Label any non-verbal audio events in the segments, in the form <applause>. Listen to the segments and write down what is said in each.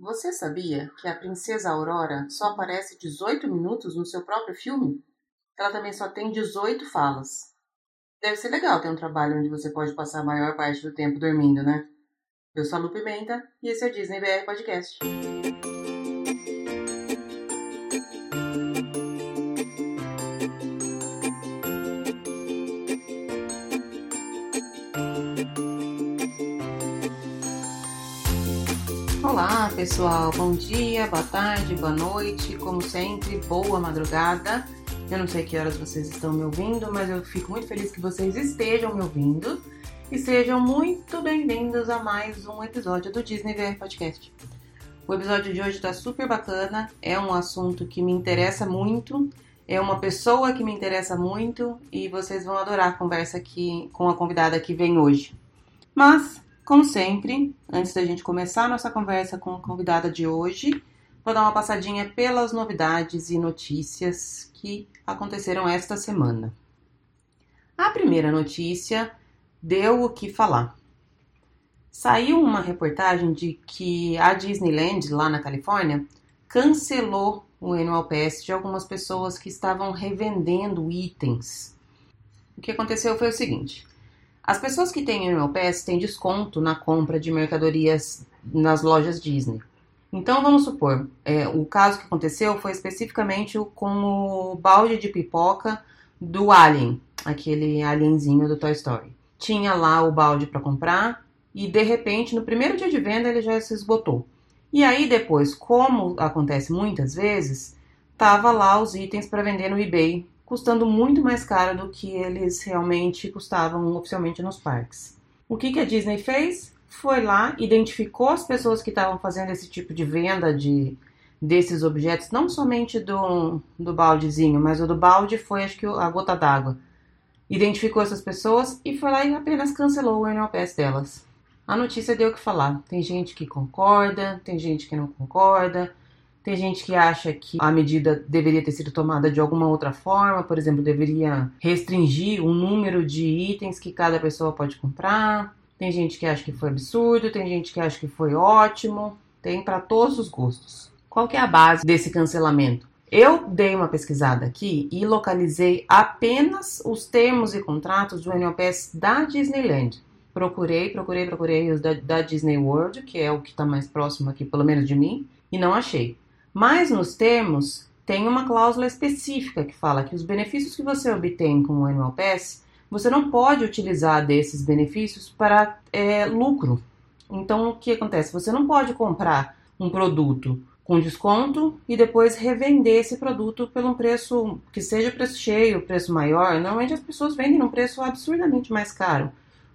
Você sabia que a princesa Aurora só aparece 18 minutos no seu próprio filme? Ela também só tem 18 falas. Deve ser legal ter um trabalho onde você pode passar a maior parte do tempo dormindo, né? Eu sou a Lu Pimenta e esse é o Disney BR Podcast. Pessoal. Bom dia, boa tarde, boa noite. Como sempre, boa madrugada. Eu não sei que horas vocês estão me ouvindo, mas eu fico muito feliz que vocês estejam me ouvindo e sejam muito bem-vindos a mais um episódio do Disney VR Podcast. O episódio de hoje está super bacana, é um assunto que me interessa muito, é uma pessoa que me interessa muito e vocês vão adorar a conversa aqui com a convidada que vem hoje. Mas como sempre, antes da gente começar a nossa conversa com a convidada de hoje, vou dar uma passadinha pelas novidades e notícias que aconteceram esta semana. A primeira notícia deu o que falar. Saiu uma reportagem de que a Disneyland, lá na Califórnia, cancelou o Annual Pass de algumas pessoas que estavam revendendo itens. O que aconteceu foi o seguinte: as pessoas que têm Annual Pass têm desconto na compra de mercadorias nas lojas Disney. Então vamos supor, é, o caso que aconteceu foi especificamente com o balde de pipoca do Alien, aquele alienzinho do Toy Story. Tinha lá o balde para comprar e de repente no primeiro dia de venda ele já se esgotou. E aí depois, como acontece muitas vezes, tava lá os itens para vender no eBay custando muito mais caro do que eles realmente custavam oficialmente nos parques. O que, que a Disney fez? Foi lá, identificou as pessoas que estavam fazendo esse tipo de venda de desses objetos, não somente do, do baldezinho, mas o do balde foi acho que a gota d'água. Identificou essas pessoas e foi lá e apenas cancelou o annual pass delas. A notícia deu o que falar. Tem gente que concorda, tem gente que não concorda, tem gente que acha que a medida deveria ter sido tomada de alguma outra forma, por exemplo, deveria restringir o número de itens que cada pessoa pode comprar. Tem gente que acha que foi absurdo, tem gente que acha que foi ótimo, tem para todos os gostos. Qual que é a base desse cancelamento? Eu dei uma pesquisada aqui e localizei apenas os termos e contratos do NLPS da Disneyland. Procurei, procurei, procurei os da, da Disney World, que é o que está mais próximo aqui, pelo menos de mim, e não achei. Mas nos termos tem uma cláusula específica que fala que os benefícios que você obtém com o Annual Pass, você não pode utilizar desses benefícios para é, lucro. Então o que acontece? Você não pode comprar um produto com desconto e depois revender esse produto pelo preço que seja preço cheio, preço maior. Normalmente as pessoas vendem num preço absurdamente mais caro,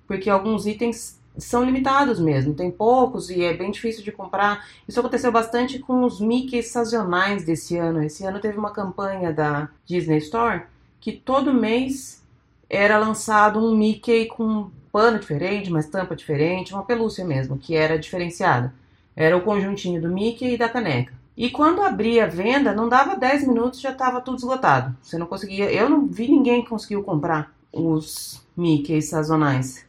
porque alguns itens são limitados mesmo, tem poucos e é bem difícil de comprar. Isso aconteceu bastante com os Mickey sazonais desse ano. Esse ano teve uma campanha da Disney Store que todo mês era lançado um Mickey com um pano diferente, uma estampa diferente, uma pelúcia mesmo, que era diferenciada. Era o conjuntinho do Mickey e da caneca. E quando abria a venda, não dava 10 minutos já estava tudo esgotado. Você não conseguia, eu não vi ninguém que conseguiu comprar os Mickey sazonais.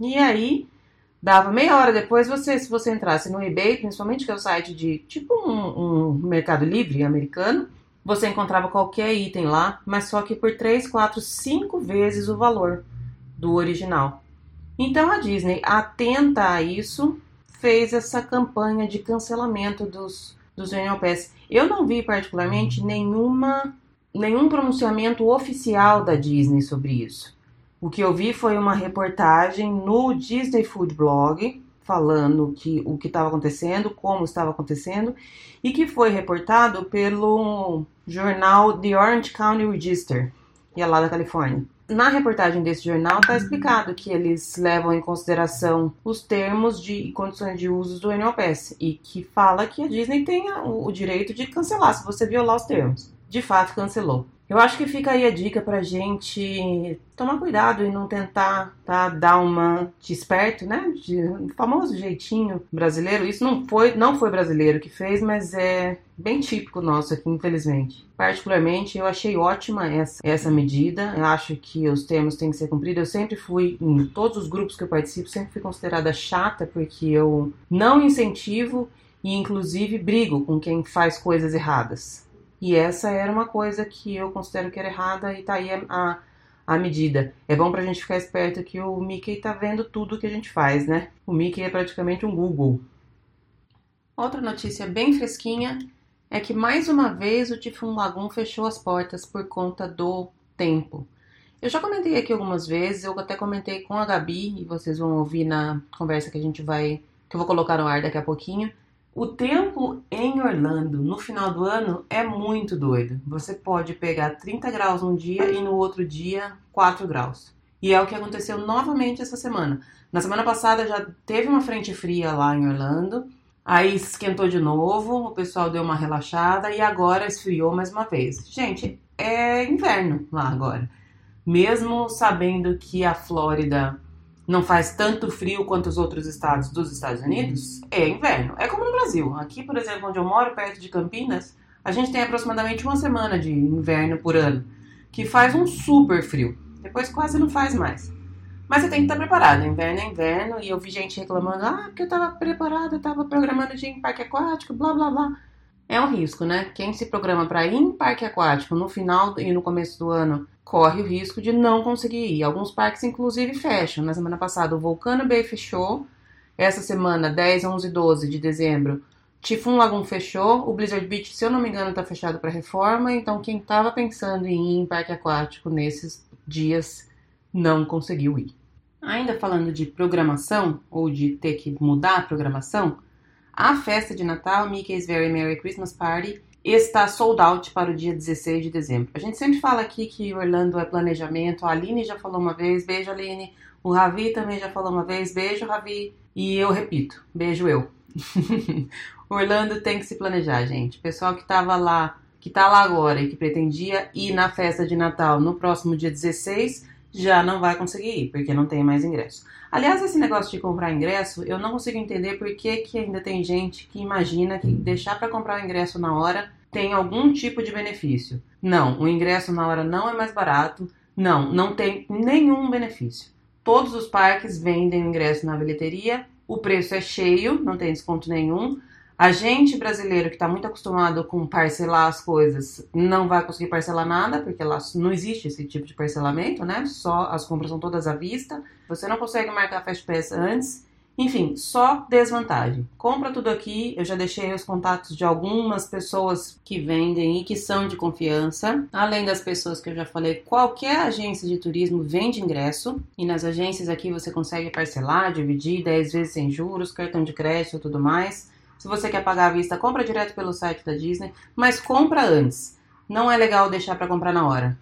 E aí Dava meia hora depois, você, se você entrasse no eBay, principalmente que é o site de tipo um, um Mercado Livre americano, você encontrava qualquer item lá, mas só que por 3, 4, 5 vezes o valor do original. Então a Disney, atenta a isso, fez essa campanha de cancelamento dos, dos Annual Pass. Eu não vi particularmente nenhuma, nenhum pronunciamento oficial da Disney sobre isso. O que eu vi foi uma reportagem no Disney Food Blog falando que o que estava acontecendo, como estava acontecendo, e que foi reportado pelo jornal The Orange County Register, que é lá da Califórnia. Na reportagem desse jornal está explicado que eles levam em consideração os termos de condições de uso do NOPS e que fala que a Disney tem o direito de cancelar se você violar os termos. De fato, cancelou. Eu acho que fica aí a dica pra gente tomar cuidado e não tentar tá, dar uma de esperto, né? De famoso jeitinho brasileiro. Isso não foi, não foi brasileiro que fez, mas é bem típico nosso aqui, infelizmente. Particularmente, eu achei ótima essa, essa medida. Eu acho que os termos têm que ser cumpridos. Eu sempre fui, em todos os grupos que eu participo, sempre fui considerada chata, porque eu não incentivo e inclusive brigo com quem faz coisas erradas. E essa era uma coisa que eu considero que era errada e tá aí a, a medida. É bom pra gente ficar esperto que o Mickey tá vendo tudo que a gente faz, né? O Mickey é praticamente um Google. Outra notícia bem fresquinha é que mais uma vez o Tifun Lagoon fechou as portas por conta do tempo. Eu já comentei aqui algumas vezes, eu até comentei com a Gabi, e vocês vão ouvir na conversa que a gente vai. que eu vou colocar no ar daqui a pouquinho. O tempo em Orlando no final do ano é muito doido. Você pode pegar 30 graus um dia e no outro dia 4 graus. E é o que aconteceu novamente essa semana. Na semana passada já teve uma frente fria lá em Orlando, aí esquentou de novo, o pessoal deu uma relaxada e agora esfriou mais uma vez. Gente, é inverno lá agora. Mesmo sabendo que a Flórida não faz tanto frio quanto os outros estados dos Estados Unidos, é inverno. É como no Brasil. Aqui, por exemplo, onde eu moro, perto de Campinas, a gente tem aproximadamente uma semana de inverno por ano, que faz um super frio. Depois quase não faz mais. Mas você tem que estar preparado. Inverno é inverno. E eu vi gente reclamando: ah, porque eu estava preparada, estava programando de ir em parque aquático, blá blá blá. É um risco, né? Quem se programa para ir em parque aquático no final e no começo do ano corre o risco de não conseguir ir. Alguns parques, inclusive, fecham. Na semana passada, o Volcano Bay fechou. Essa semana, 10, 11 e 12 de dezembro, Typhoon Lagoon fechou. O Blizzard Beach, se eu não me engano, está fechado para reforma. Então, quem estava pensando em ir em parque aquático nesses dias não conseguiu ir. Ainda falando de programação, ou de ter que mudar a programação, a festa de Natal, Mickey's Very Merry Christmas Party, está sold out para o dia 16 de dezembro. A gente sempre fala aqui que Orlando é planejamento. A Aline já falou uma vez, beijo Aline. O Ravi também já falou uma vez, beijo Ravi. E eu repito, beijo eu. <laughs> Orlando tem que se planejar, gente. O pessoal que estava lá, que está lá agora e que pretendia ir na festa de Natal no próximo dia 16, já não vai conseguir ir, porque não tem mais ingresso. Aliás, esse negócio de comprar ingresso, eu não consigo entender por que, que ainda tem gente que imagina que deixar para comprar o ingresso na hora tem algum tipo de benefício. Não, o ingresso na hora não é mais barato. Não, não tem nenhum benefício. Todos os parques vendem o ingresso na bilheteria, o preço é cheio, não tem desconto nenhum. A gente brasileiro que está muito acostumado com parcelar as coisas não vai conseguir parcelar nada, porque lá não existe esse tipo de parcelamento, né? Só as compras são todas à vista. Você não consegue marcar Fast Pass antes. Enfim, só desvantagem. Compra tudo aqui. Eu já deixei os contatos de algumas pessoas que vendem e que são de confiança. Além das pessoas que eu já falei, qualquer agência de turismo vende ingresso. E nas agências aqui você consegue parcelar, dividir 10 vezes sem juros, cartão de crédito e tudo mais. Se você quer pagar à vista, compra direto pelo site da Disney, mas compra antes. Não é legal deixar para comprar na hora.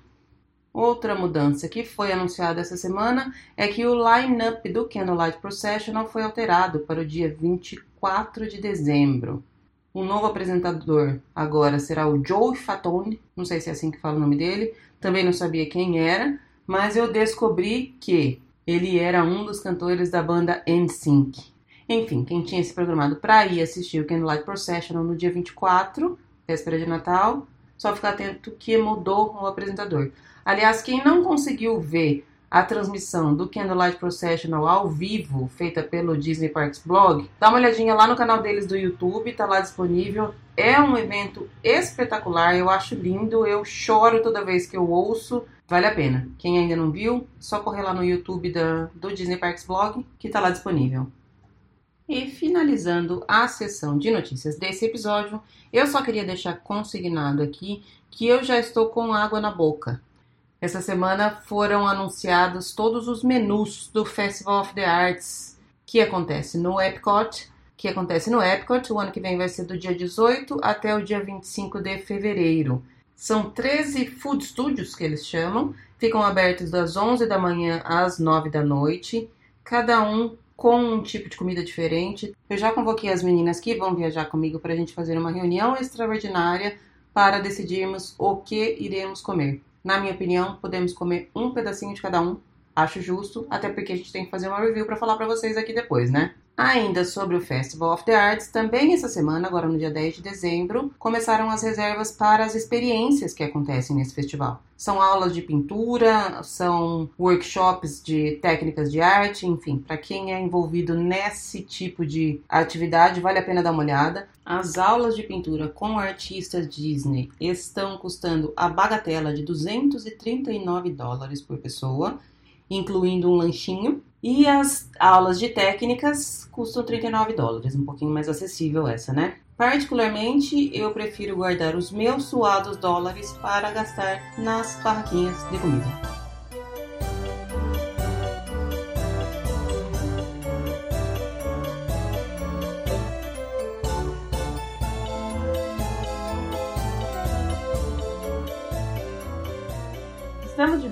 Outra mudança que foi anunciada essa semana é que o line-up do Candlelight Processional foi alterado para o dia 24 de dezembro. O novo apresentador agora será o Joe Fatone, não sei se é assim que fala o nome dele, também não sabia quem era, mas eu descobri que ele era um dos cantores da banda NSYNC. Enfim, quem tinha se programado para ir assistir o Candlelight Processional no dia 24, véspera de Natal, só ficar atento que mudou o apresentador. Aliás, quem não conseguiu ver a transmissão do Candlelight Processional ao vivo, feita pelo Disney Parks Blog, dá uma olhadinha lá no canal deles do YouTube, tá lá disponível. É um evento espetacular, eu acho lindo, eu choro toda vez que eu ouço, vale a pena. Quem ainda não viu, só correr lá no YouTube da, do Disney Parks Blog, que tá lá disponível. E finalizando a sessão de notícias desse episódio, eu só queria deixar consignado aqui que eu já estou com água na boca. Essa semana foram anunciados todos os menus do Festival of the Arts que acontece no Epcot, que acontece no Epcot. O ano que vem vai ser do dia 18 até o dia 25 de fevereiro. São 13 food studios que eles chamam, ficam abertos das 11 da manhã às 9 da noite, cada um com um tipo de comida diferente. Eu já convoquei as meninas que vão viajar comigo para a gente fazer uma reunião extraordinária para decidirmos o que iremos comer. Na minha opinião, podemos comer um pedacinho de cada um. Acho justo, até porque a gente tem que fazer uma review para falar para vocês aqui depois, né? Ainda sobre o Festival of the Arts, também essa semana, agora no dia 10 de dezembro, começaram as reservas para as experiências que acontecem nesse festival. São aulas de pintura, são workshops de técnicas de arte, enfim, para quem é envolvido nesse tipo de atividade, vale a pena dar uma olhada. As aulas de pintura com artistas Disney estão custando a bagatela de 239 dólares por pessoa, incluindo um lanchinho. E as aulas de técnicas custam 39 dólares, um pouquinho mais acessível essa, né? Particularmente, eu prefiro guardar os meus suados dólares para gastar nas barraquinhas de comida.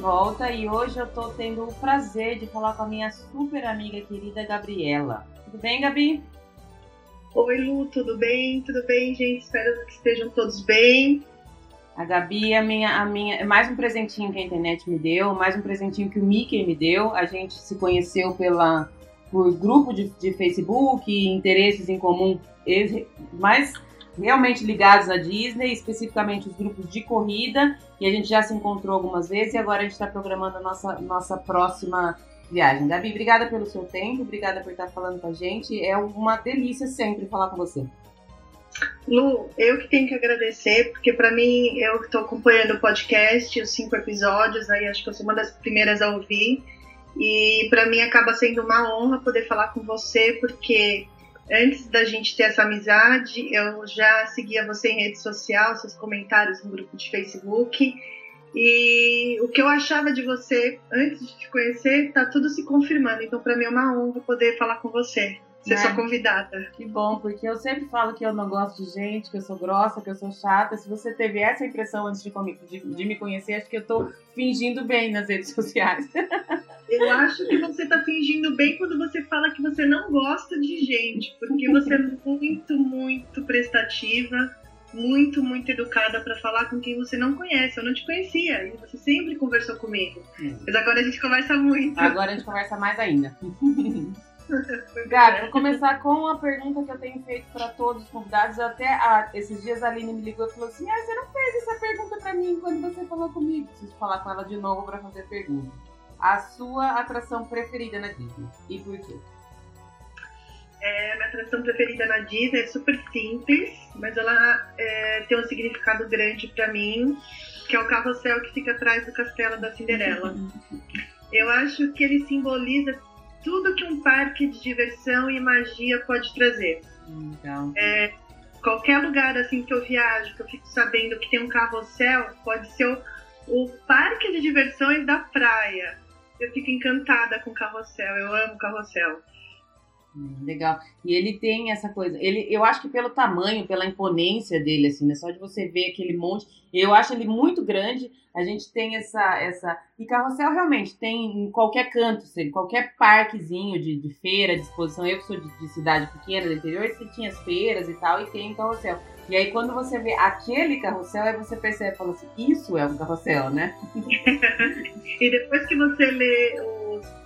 Volta e hoje eu tô tendo o prazer de falar com a minha super amiga querida Gabriela. Tudo bem, Gabi? Oi, Lu, tudo bem? Tudo bem, gente? Espero que estejam todos bem. A Gabi é a minha, a minha, é mais um presentinho que a internet me deu, mais um presentinho que o Mickey me deu. A gente se conheceu pela por grupo de, de Facebook, interesses em comum, mais realmente ligados à Disney, especificamente os grupos de corrida, e a gente já se encontrou algumas vezes e agora a gente está programando a nossa, nossa próxima viagem. Gabi, obrigada pelo seu tempo, obrigada por estar falando com a gente. É uma delícia sempre falar com você. Lu, eu que tenho que agradecer, porque para mim, eu estou acompanhando o podcast, os cinco episódios, aí acho que eu sou uma das primeiras a ouvir. E para mim acaba sendo uma honra poder falar com você, porque antes da gente ter essa amizade, eu já seguia você em rede social, seus comentários no grupo de Facebook. E o que eu achava de você antes de te conhecer, tá tudo se confirmando. Então, para mim é uma honra poder falar com você. Ser é. sua convidada. Que bom, porque eu sempre falo que eu não gosto de gente, que eu sou grossa, que eu sou chata. Se você teve essa impressão antes de, de, de me conhecer, acho que eu tô fingindo bem nas redes sociais. <laughs> Eu acho que você tá fingindo bem quando você fala que você não gosta de gente, porque você é muito, muito prestativa, muito, muito educada para falar com quem você não conhece. Eu não te conhecia e você sempre conversou comigo. Hum. Mas agora a gente conversa muito. Agora a gente conversa mais ainda. <laughs> Cara, vou começar com uma pergunta que eu tenho feito para todos os convidados. Até a, esses dias a Aline me ligou e falou assim: Ah, você não fez essa pergunta para mim quando você falou comigo. Preciso falar com ela de novo para fazer a pergunta a sua atração preferida na Disney e por quê? É, minha atração preferida na Disney é super simples, mas ela é, tem um significado grande para mim, que é o carrossel que fica atrás do castelo da Cinderela. <laughs> Eu acho que ele simboliza tudo que um parque de diversão e magia pode trazer. Então. É, qualquer lugar assim que eu viajo, que eu fico sabendo que tem um carrossel, pode ser o, o parque de diversões da praia eu fico encantada com carrossel. Eu amo carrossel. Legal. E ele tem essa coisa. Ele, eu acho que pelo tamanho, pela imponência dele, assim, né? Só de você ver aquele monte. Eu acho ele muito grande. A gente tem essa. essa E carrossel realmente tem em qualquer canto, em qualquer parquezinho de, de feira, de exposição. Eu que sou de, de cidade pequena, do interior, você tinha as feiras e tal, e tem carrossel. E aí quando você vê aquele carrossel, aí você percebe, fala assim, isso é um carrossel, né? <laughs> e depois que você lê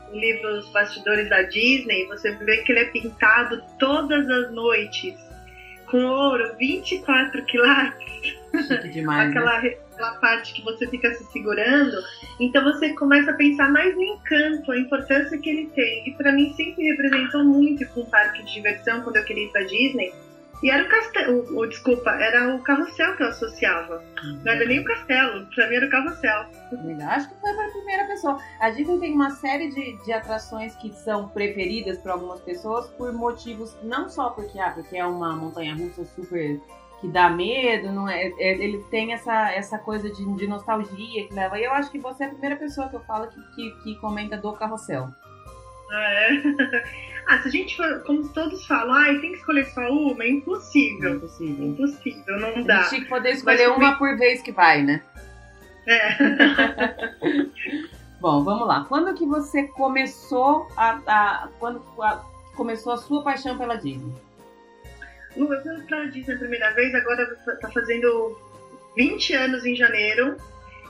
os livros Bastidores da Disney, você vê que ele é pintado todas as noites com ouro, 24 quilates. Demais, aquela, né? aquela parte que você fica se segurando. Então você começa a pensar mais no encanto, a importância que ele tem. E para mim sempre representou muito com um parque de diversão quando eu queria ir pra Disney e era o castelo, o, desculpa, era o carrossel que eu associava. Não era nem o castelo, pra mim era o carrossel. Acho que foi pra primeira pessoa. A Disney tem uma série de, de atrações que são preferidas por algumas pessoas por motivos, não só porque, ah, porque é uma montanha russa super que dá medo, não é, é, ele tem essa, essa coisa de, de nostalgia que leva. E eu acho que você é a primeira pessoa que eu falo que, que, que comenta do carrossel. Ah, é? <laughs> Ah, se a gente for, como todos falam, ah, tem que escolher só uma, é impossível. É impossível. Impossível, não dá. A gente tinha que poder escolher Mas, uma por vez que vai, né? É. <laughs> Bom, vamos lá. Quando que você começou a, a quando a, começou a sua paixão pela Disney? Lu, eu fui pra Disney a primeira vez, agora tá fazendo 20 anos em janeiro.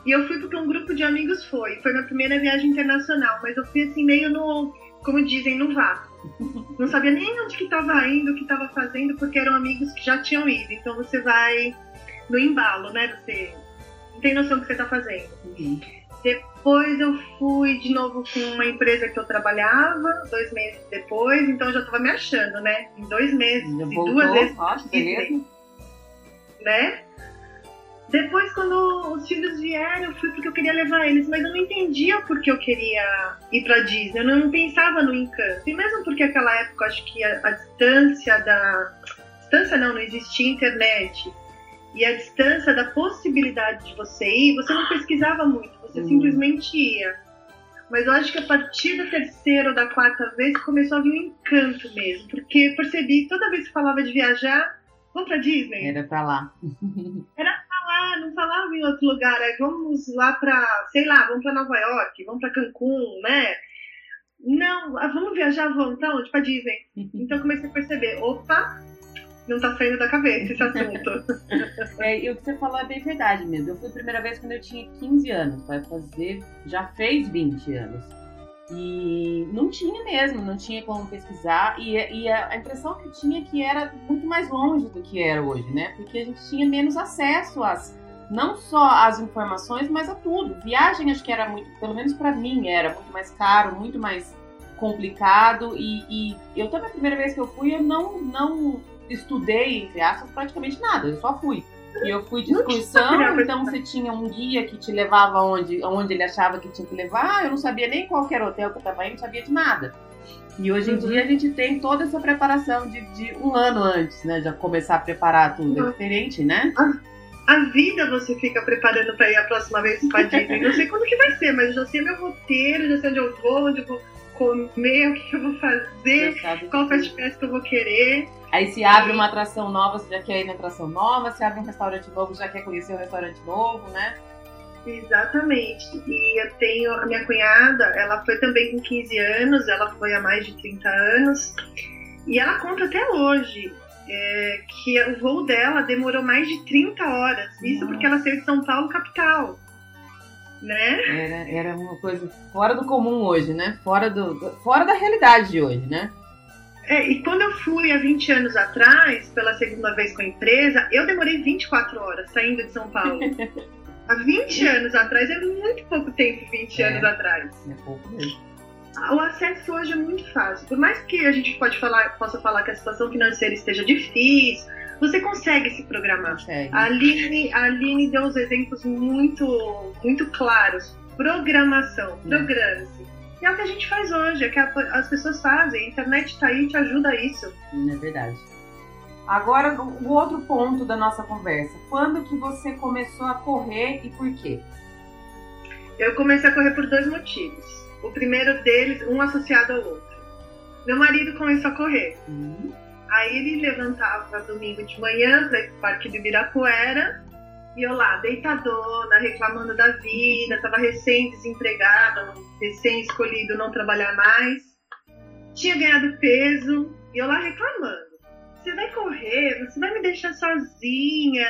E eu fui porque um grupo de amigos foi. Foi minha primeira viagem internacional, mas eu fui assim meio no como dizem, no vácuo. Não sabia nem onde que estava indo, o que estava fazendo, porque eram amigos que já tinham ido. Então você vai no embalo, né? Você não tem noção do que você está fazendo. Uhum. Depois eu fui de novo com uma empresa que eu trabalhava, dois meses depois, então eu já estava me achando, né? Em dois meses, e duas vezes. Nossa, beleza. Né? Depois, quando os filhos vieram, eu fui porque eu queria levar eles, mas eu não entendia por que eu queria ir pra Disney. Eu não pensava no encanto. E mesmo porque naquela época, acho que a, a distância da. Distância não, não existia internet. E a distância da possibilidade de você ir, você não pesquisava muito, você hum. simplesmente ia. Mas eu acho que a partir da terceira ou da quarta vez começou a vir um encanto mesmo. Porque percebi, toda vez que falava de viajar, vamos pra Disney. Era pra lá. Era ah, não falava em outro lugar, aí vamos lá para, sei lá, vamos para Nova York, vamos para Cancún, né? Não, ah, vamos viajar, vamos, <laughs> então, tipo a Disney. Então comecei a perceber, opa, não tá saindo da cabeça esse assunto. <laughs> é, e o que você falou é bem verdade mesmo. Eu fui a primeira vez quando eu tinha 15 anos, vai fazer, já fez 20 anos. E não tinha mesmo, não tinha como pesquisar. E, e a, impressão que tinha que era muito mais longe do que era hoje, né? Porque a gente tinha menos acesso às, não só às informações, mas a tudo. Viagem acho que era muito, pelo menos para mim, era muito mais caro, muito mais complicado. E, e eu também a primeira vez que eu fui, eu não, não estudei, entre aspas, praticamente nada, eu só fui. E eu fui de excursão, então você tinha um guia que te levava onde, onde ele achava que tinha que levar. Eu não sabia nem qual era o hotel que eu estava indo, não sabia de nada. E hoje em uhum. dia a gente tem toda essa preparação de, de, um ano antes, né? Já começar a preparar tudo. Uhum. É diferente, né? A, a, vida você fica preparando para ir a próxima vez para Disney. Não sei quando que vai ser, mas eu já sei meu roteiro, já sei onde eu vou, onde eu vou comer, o que eu vou fazer, qual fast pass que eu vou querer. Aí se abre uma atração nova, você já quer ir na atração nova, se abre um restaurante novo, já quer conhecer o um restaurante novo, né? Exatamente. E eu tenho a minha cunhada, ela foi também com 15 anos, ela foi há mais de 30 anos, e ela conta até hoje é, que o voo dela demorou mais de 30 horas. Isso Nossa. porque ela saiu de São Paulo, capital. Né? Era, era uma coisa fora do comum hoje, né? Fora, do fora da realidade de hoje, né? É, e quando eu fui há 20 anos atrás, pela segunda vez com a empresa, eu demorei 24 horas saindo de São Paulo. <laughs> há 20 anos atrás, é muito pouco tempo 20 é, anos atrás. É pouco mesmo. O acesso hoje é muito fácil. Por mais que a gente pode falar, possa falar que a situação financeira esteja difícil, você consegue se programar. Consegue. A Aline, a Aline deu uns exemplos muito, muito claros. Programação, é. programe-se é o que a gente faz hoje, é que as pessoas fazem. A internet está aí e te ajuda a isso. É verdade. Agora, o outro ponto da nossa conversa. Quando que você começou a correr e por quê? Eu comecei a correr por dois motivos. O primeiro deles, um associado ao outro. Meu marido começou a correr. Uhum. Aí ele levantava domingo de manhã para ir para o Parque do Ibirapuera e eu lá, deitadona, reclamando da vida, tava recém-desempregada, recém-escolhido não trabalhar mais. Tinha ganhado peso, e eu lá reclamando. Você vai correr, você vai me deixar sozinha.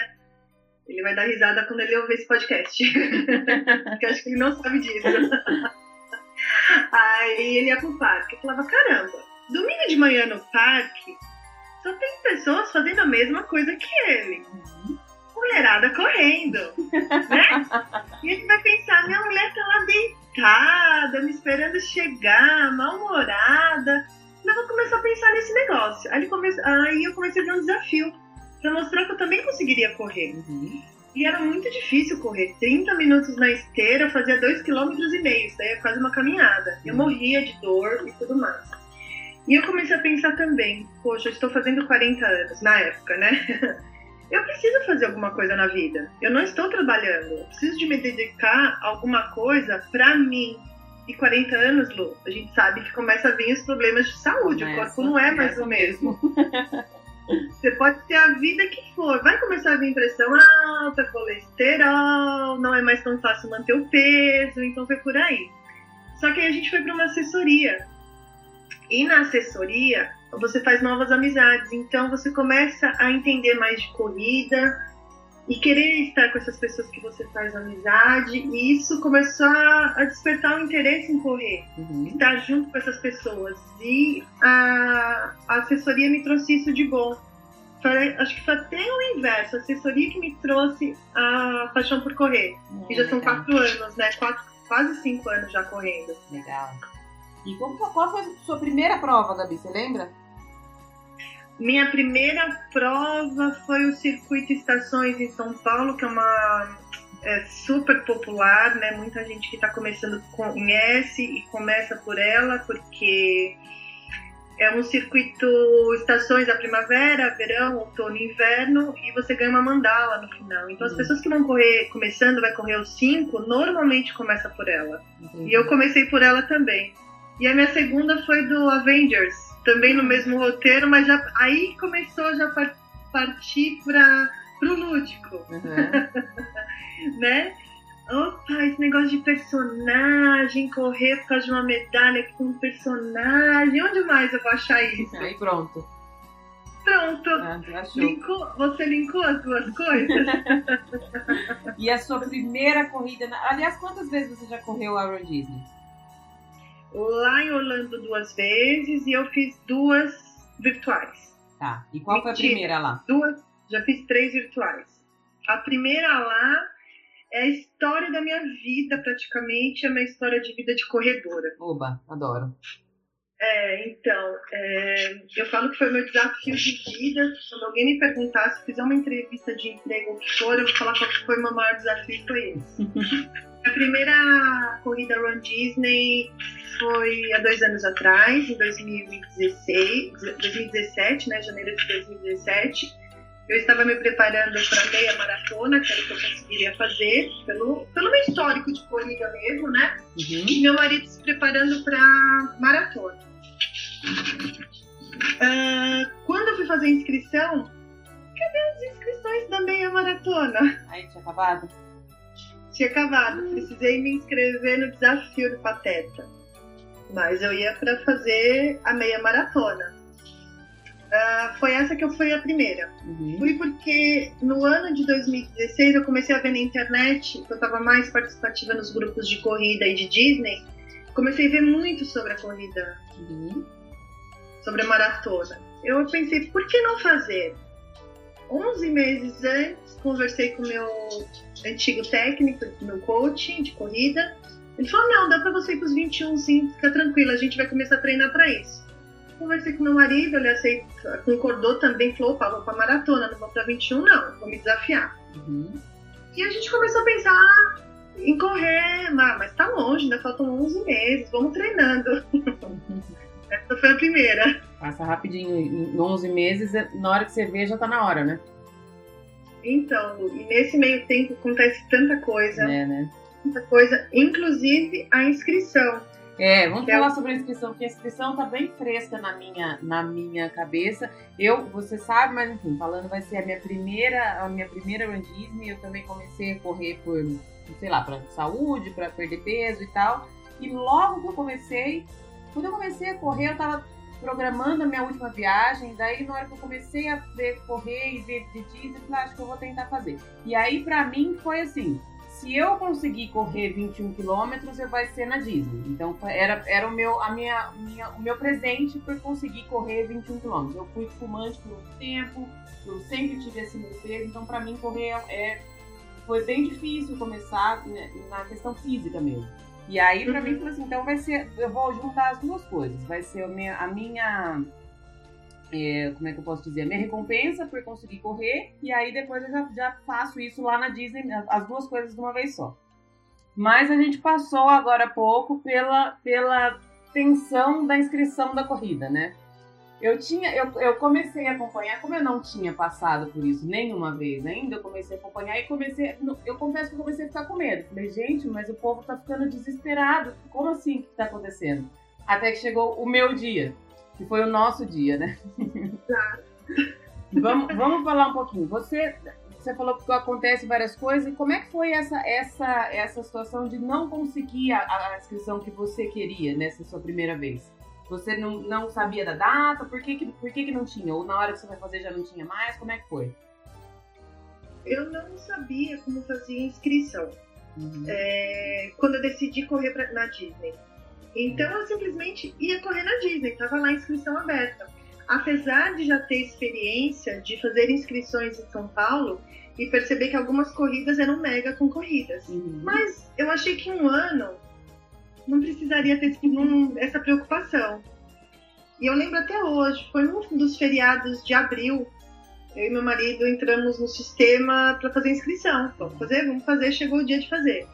Ele vai dar risada quando ele ouvir esse podcast. <laughs> Porque acho que ele não sabe disso. <laughs> Aí ele ia pro parque. Eu falava, caramba, domingo de manhã no parque, só tem pessoas fazendo a mesma coisa que ele. Uhum mulherada correndo, né? <laughs> E a gente vai pensar, minha mulher tá lá deitada, me esperando chegar, mal-humorada. Eu vou começar a pensar nesse negócio. Aí, come... Aí eu comecei a ver um desafio para mostrar que eu também conseguiria correr. Uhum. E era muito difícil correr. 30 minutos na esteira, fazia 2,5 km. Daí é quase uma caminhada. Eu uhum. morria de dor e tudo mais. E eu comecei a pensar também, poxa, eu estou fazendo 40 anos, na época, né? <laughs> eu preciso fazer alguma coisa na vida. Eu não estou trabalhando. Eu preciso de me dedicar a alguma coisa para mim. E 40 anos, Lu, a gente sabe que começa a vir os problemas de saúde. Começa, o corpo não é mais o mesmo. <laughs> Você pode ter a vida que for. Vai começar a vir pressão alta, colesterol, não é mais tão fácil manter o peso, então foi por aí. Só que aí a gente foi para uma assessoria. E na assessoria, você faz novas amizades. Então você começa a entender mais de corrida e querer estar com essas pessoas que você faz amizade. E isso começou a, despertar o interesse em correr, uhum. estar junto com essas pessoas. E a, a, assessoria me trouxe isso de bom. Acho que foi até o inverso, a assessoria que me trouxe a paixão por correr. Hum, e já são quatro anos, né? Quatro, quase cinco anos já correndo. Legal. E como, qual foi a sua primeira prova, Gabi? Você lembra? Minha primeira prova foi o Circuito Estações em São Paulo, que é uma é super popular, né? Muita gente que está começando conhece e começa por ela, porque é um circuito estações da primavera, verão, outono e inverno, e você ganha uma mandala no final. Então, as uhum. pessoas que vão correr, começando, vai correr os cinco, normalmente começa por ela. Uhum. E eu comecei por ela também. E a minha segunda foi do Avengers, também no mesmo roteiro, mas já, aí começou já a partir para o lúdico, uhum. <laughs> né? Opa, esse negócio de personagem, correr por causa de uma medalha com um personagem, onde mais eu vou achar isso? Aí pronto. Pronto. Ah, linkou, você linkou as duas coisas? <laughs> <laughs> e a sua primeira corrida. Aliás, quantas vezes você já correu a Euro Disney? Lá em Orlando duas vezes e eu fiz duas virtuais. Tá. E qual Mentira, foi a primeira lá? Duas. Já fiz três virtuais. A primeira lá é a história da minha vida, praticamente, é a minha história de vida de corredora. Oba, adoro. É, então, é, eu falo que foi meu desafio de vida. Quando alguém me perguntar se fizer uma entrevista de emprego ou que for, eu vou falar qual foi o meu maior desafio, foi esse. <laughs> a primeira corrida Run Disney foi há dois anos atrás, em 2016, 2017, né, janeiro de 2017. Eu estava me preparando para meia maratona, que era o que eu conseguiria fazer, pelo, pelo meu histórico de corrida mesmo, né? Uhum. E meu marido se preparando para maratona. Uh, quando eu fui fazer a inscrição, cadê as inscrições da meia maratona? Aí tinha acabado? Tinha acabado. Precisei me inscrever no desafio do Pateta mas eu ia para fazer a meia maratona. Uh, foi essa que eu fui a primeira. Uhum. Fui porque no ano de 2016 eu comecei a ver na internet, eu estava mais participativa nos grupos de corrida e de Disney, comecei a ver muito sobre a corrida, uhum. sobre a maratona. Eu pensei, por que não fazer? 11 meses antes, conversei com o meu antigo técnico, meu coach de corrida, ele falou: não, dá pra você ir pros 21 sim, fica tranquila, a gente vai começar a treinar pra isso. Conversei com meu marido, ele aceitou, concordou também, falou: opa, vou pra maratona, não vou pra 21, não, vou me desafiar. Uhum. E a gente começou a pensar em correr, ah, mas tá longe, ainda faltam 11 meses, vamos treinando. <laughs> Essa foi a primeira. Passa rapidinho, em 11 meses, na hora que você vê, já tá na hora, né? Então, e nesse meio tempo acontece tanta coisa. É, né? Muita coisa, inclusive a inscrição. É, vamos falar é... sobre a inscrição, porque a inscrição tá bem fresca na minha, na minha cabeça. Eu, você sabe, mas enfim, falando vai ser a minha primeira, a minha primeira Run Disney. Eu também comecei a correr por, sei lá, para saúde, para perder peso e tal. E logo que eu comecei, quando eu comecei a correr, eu tava programando a minha última viagem. Daí, na hora que eu comecei a ver correr e ver de Disney, eu falei, ah, acho que eu vou tentar fazer. E aí, para mim, foi assim: se eu conseguir correr 21 quilômetros, eu vai ser na Disney. Então era, era o, meu, a minha, minha, o meu presente por conseguir correr 21 quilômetros. Eu fui fumante por muito tempo, eu sempre tive esse meu peso, então para mim correr é, foi bem difícil começar né, na questão física mesmo. E aí para uhum. mim foi assim, então vai ser, eu vou juntar as duas coisas. Vai ser a minha, a minha é, como é que eu posso dizer, minha recompensa por conseguir correr, e aí depois eu já, já faço isso lá na Disney, as duas coisas de uma vez só. Mas a gente passou agora há pouco pela, pela tensão da inscrição da corrida, né? Eu tinha, eu, eu comecei a acompanhar, como eu não tinha passado por isso nenhuma vez ainda, eu comecei a acompanhar e comecei, eu confesso que eu comecei a ficar com medo. Falei, gente, mas o povo tá ficando desesperado. Como assim que tá acontecendo? Até que chegou o meu dia que foi o nosso dia, né? Claro. <laughs> vamos, vamos falar um pouquinho. Você, você falou que acontece várias coisas. E como é que foi essa, essa, essa situação de não conseguir a, a inscrição que você queria nessa sua primeira vez? Você não, não sabia da data? Por que, que, por que, que não tinha? Ou na hora que você vai fazer já não tinha mais? Como é que foi? eu não sabia como fazia inscrição Uhum. é, quando eu decidi correr pra, na Disney. Então eu simplesmente ia correr na Disney, tava lá inscrição aberta. Apesar de já ter experiência de fazer inscrições em São Paulo e perceber que algumas corridas eram mega concorridas. Uhum. Mas eu achei que um ano não precisaria ter essa preocupação. E eu lembro até hoje, foi um dos feriados de abril, eu e meu marido entramos no sistema para fazer inscrição. Vamos fazer, vamos fazer, chegou o dia de fazer.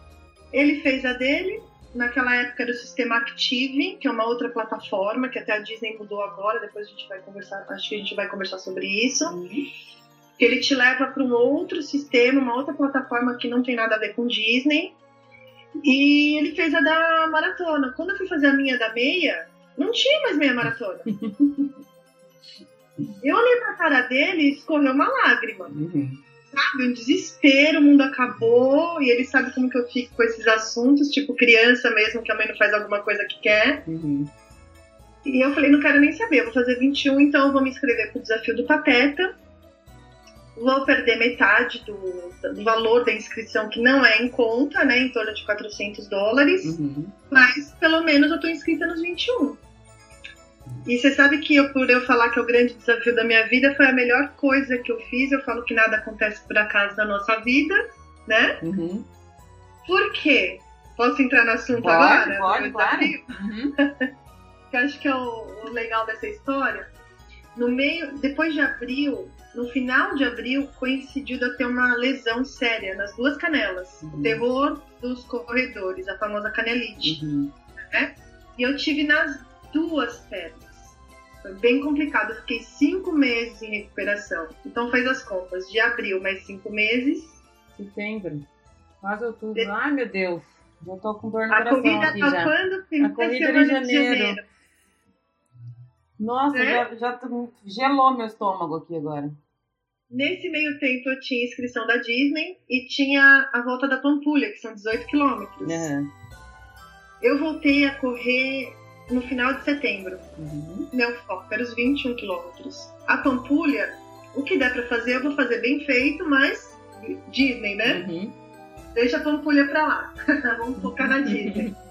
Ele fez a dele, naquela época era o sistema Active, que é uma outra plataforma, que até a Disney mudou agora, depois a gente vai conversar, acho que a gente vai conversar sobre isso Uhum. que ele te leva para um outro sistema, uma outra plataforma que não tem nada a ver com Disney. E ele fez a da maratona. Quando eu fui fazer a minha da meia, não tinha mais meia maratona. <laughs> Eu olhei pra cara dele e escorreu uma lágrima. Uhum. Sabe? Um desespero, o mundo acabou. E ele sabe como que eu fico com esses assuntos, tipo criança mesmo, que a mãe não faz alguma coisa que quer. Uhum. E eu falei, não quero nem saber, eu vou fazer 21, então eu vou me inscrever pro desafio do Pateta. Vou perder metade do, do valor da inscrição, que não é em conta, né? Em torno de 400 dólares. Uhum. Mas pelo menos eu tô inscrita nos 21. E você sabe que eu, por eu falar que é o grande desafio da minha vida, foi a melhor coisa que eu fiz. Eu falo que nada acontece por acaso na nossa vida, né? Uhum. Por quê? Posso entrar no assunto Pode, agora? pode, claro. Uhum. <laughs> que eu acho que é o, o legal dessa história. No meio, depois de abril, no final de abril, coincidiu de eu ter uma lesão séria nas duas canelas. Uhum. O terror dos corredores, a famosa canelite. Uhum. E eu tive nas duas pernas. Foi bem complicado. Eu fiquei cinco meses em recuperação. Então faz as contas. De abril mais cinco meses. Setembro. Quase outubro. Ai, meu Deus. Já tô com dor no A coração corrida aqui tá já. quando? Primeira corrida era em semana de janeiro. janeiro. Nossa, Né? já, já gelou meu estômago aqui agora. Nesse meio tempo eu tinha inscrição da Disney e tinha a volta da Pampulha, que são 18 quilômetros. Uhum. Eu voltei a correr no final de setembro. Uhum. Meu foco era os 21 quilômetros. A Pampulha, o que der pra fazer, eu vou fazer bem feito, mas Disney, né? Uhum. Deixa a Pampulha pra lá. <laughs> Vamos focar na Disney. <laughs>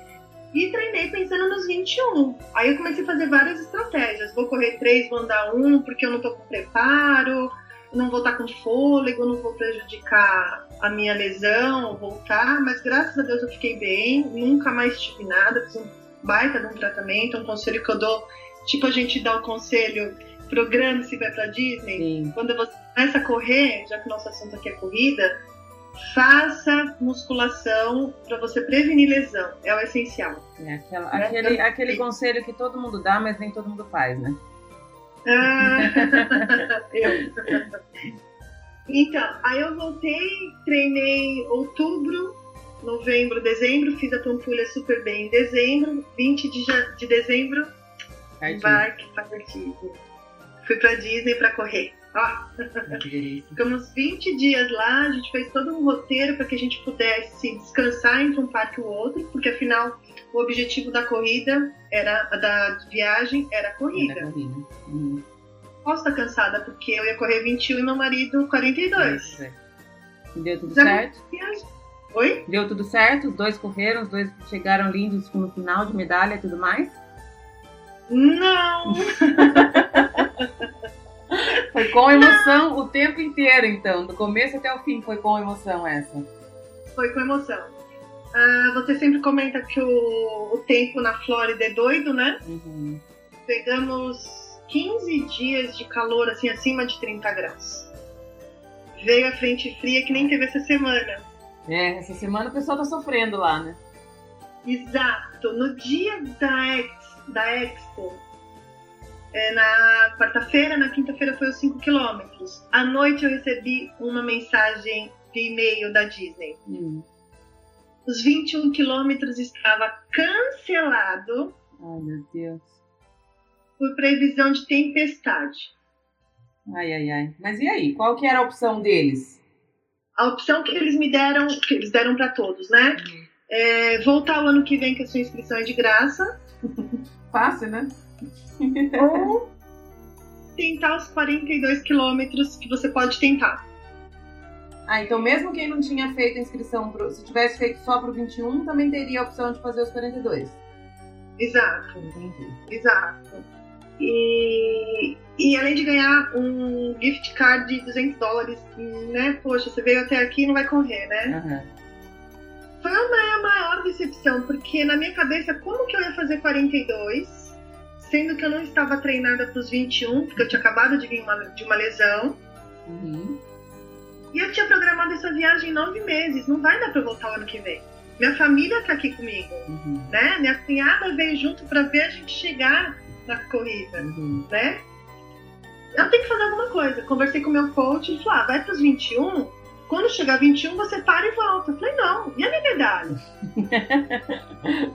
E treinei pensando nos 21. Aí eu comecei a fazer várias estratégias. Vou correr três, vou andar um, porque eu não tô com preparo, não vou estar com fôlego, não vou prejudicar a minha lesão, voltar. Mas graças a Deus eu fiquei bem, nunca mais tive nada, fiz um baita de um tratamento, um conselho que eu dou, tipo a gente dá o conselho, programa se vai pra Disney, Sim. quando você começa a correr, já que o nosso assunto aqui é corrida, faça musculação para você prevenir lesão. É o essencial. É aquela- Né? aquele, Eu- aquele conselho que todo mundo dá, mas nem todo mundo faz, né? Ah, <laughs> eu. Então, aí eu voltei, treinei outubro, novembro, dezembro, fiz a pampulha super bem em dezembro, 20 de, de dezembro, embarque para Disney. Fui pra Disney para correr. Ó, que delícia. Ficamos 20 dias lá, a gente fez todo um roteiro para que a gente pudesse descansar entre um parque e o outro, porque afinal o objetivo da corrida era da viagem era a corrida. Era corrida. Uhum. Posso estar cansada porque eu ia correr 21 e meu marido 42. É. Deu tudo Já certo? Viagem. Oi? Deu tudo certo? Os dois correram, os dois chegaram lindos no final de medalha e tudo mais? Não! <laughs> Foi com emoção o tempo inteiro, então. Do começo até o fim foi com emoção essa. Foi com emoção. Ah, você sempre comenta que o, o tempo na Flórida é doido, né? Uhum. Pegamos 15 dias de calor, assim, acima de 30 graus. Veio a frente fria que nem teve essa semana. É, essa semana o pessoal tá sofrendo lá, né? Exato. No dia da, ex, da Expo, é, na quarta-feira, na quinta-feira foi os 5 quilômetros. À noite eu recebi uma mensagem de e-mail da Disney. Hum. Os 21 quilômetros estava cancelado Ai, meu Deus. por previsão de tempestade. Ai, ai, ai. Mas e aí? Qual que era a opção deles? A opção que eles me deram, que eles deram para todos, né? É voltar o ano que vem que a sua inscrição é de graça <laughs> Fácil, né? <laughs> ou tentar os 42 quilômetros que você pode tentar. Ah, então mesmo quem não tinha feito inscrição, pro, se tivesse feito só pro 21, também teria a opção de fazer os 42. Exato. Entendi. Exato. E, e além de ganhar um gift card de 200 dólares, né? Poxa, você veio até aqui e não vai correr, né? Uhum. Foi a minha maior decepção, porque na minha cabeça, como que eu ia fazer 42, sendo que eu não estava treinada para os 21, porque eu tinha acabado de vir uma, de uma lesão. Uhum. E eu tinha programado essa viagem em nove meses, não vai dar para voltar o ano que vem. Minha família tá aqui comigo, Uhum. né? Minha cunhada veio junto para ver a gente chegar na corrida, Uhum. né? Eu tenho que fazer alguma coisa. Conversei com o meu coach e falou: ah, vai pros 21. Quando chegar 21, você para e volta. Eu falei: não, e a minha medalha? <laughs>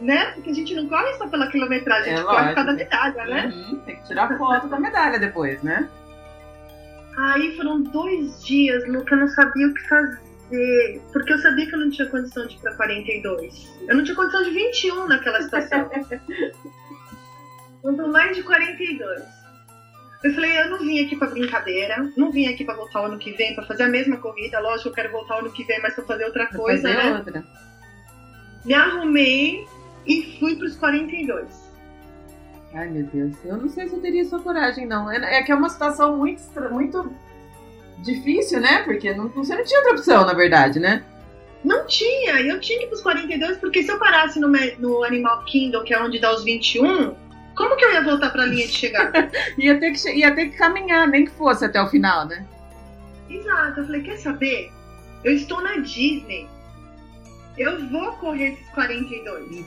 né? Porque a gente não corre só pela quilometragem, a É gente corre por causa da medalha, né? Uhum. Tem que tirar foto da medalha depois, né? Aí foram dois dias, Lu, que eu não sabia o que fazer. Porque eu sabia que eu não tinha condição de ir pra 42. Eu não tinha condição de 21 naquela situação. <laughs> Quanto mais de 42. Eu falei, eu não vim aqui pra brincadeira, não vim aqui pra voltar o ano que vem, pra fazer a mesma corrida. Lógico, eu quero voltar o ano que vem, mas pra fazer outra Pra coisa, fazer né? outra. Me arrumei e fui pros 42. Ai, meu Deus. Eu não sei se eu teria essa coragem, não. É, é que é uma situação muito, muito difícil, né? Porque não, você não tinha outra opção, na verdade, né? Não tinha, e eu tinha que ir pros 42, porque se eu parasse no, no Animal Kingdom, que é onde dá os 21, como que eu ia voltar pra linha de chegada? <laughs> Ia ter que, ia ter que caminhar, nem que fosse até o final, né? Exato, eu falei, quer saber? Eu estou na Disney. Eu vou correr esses 42.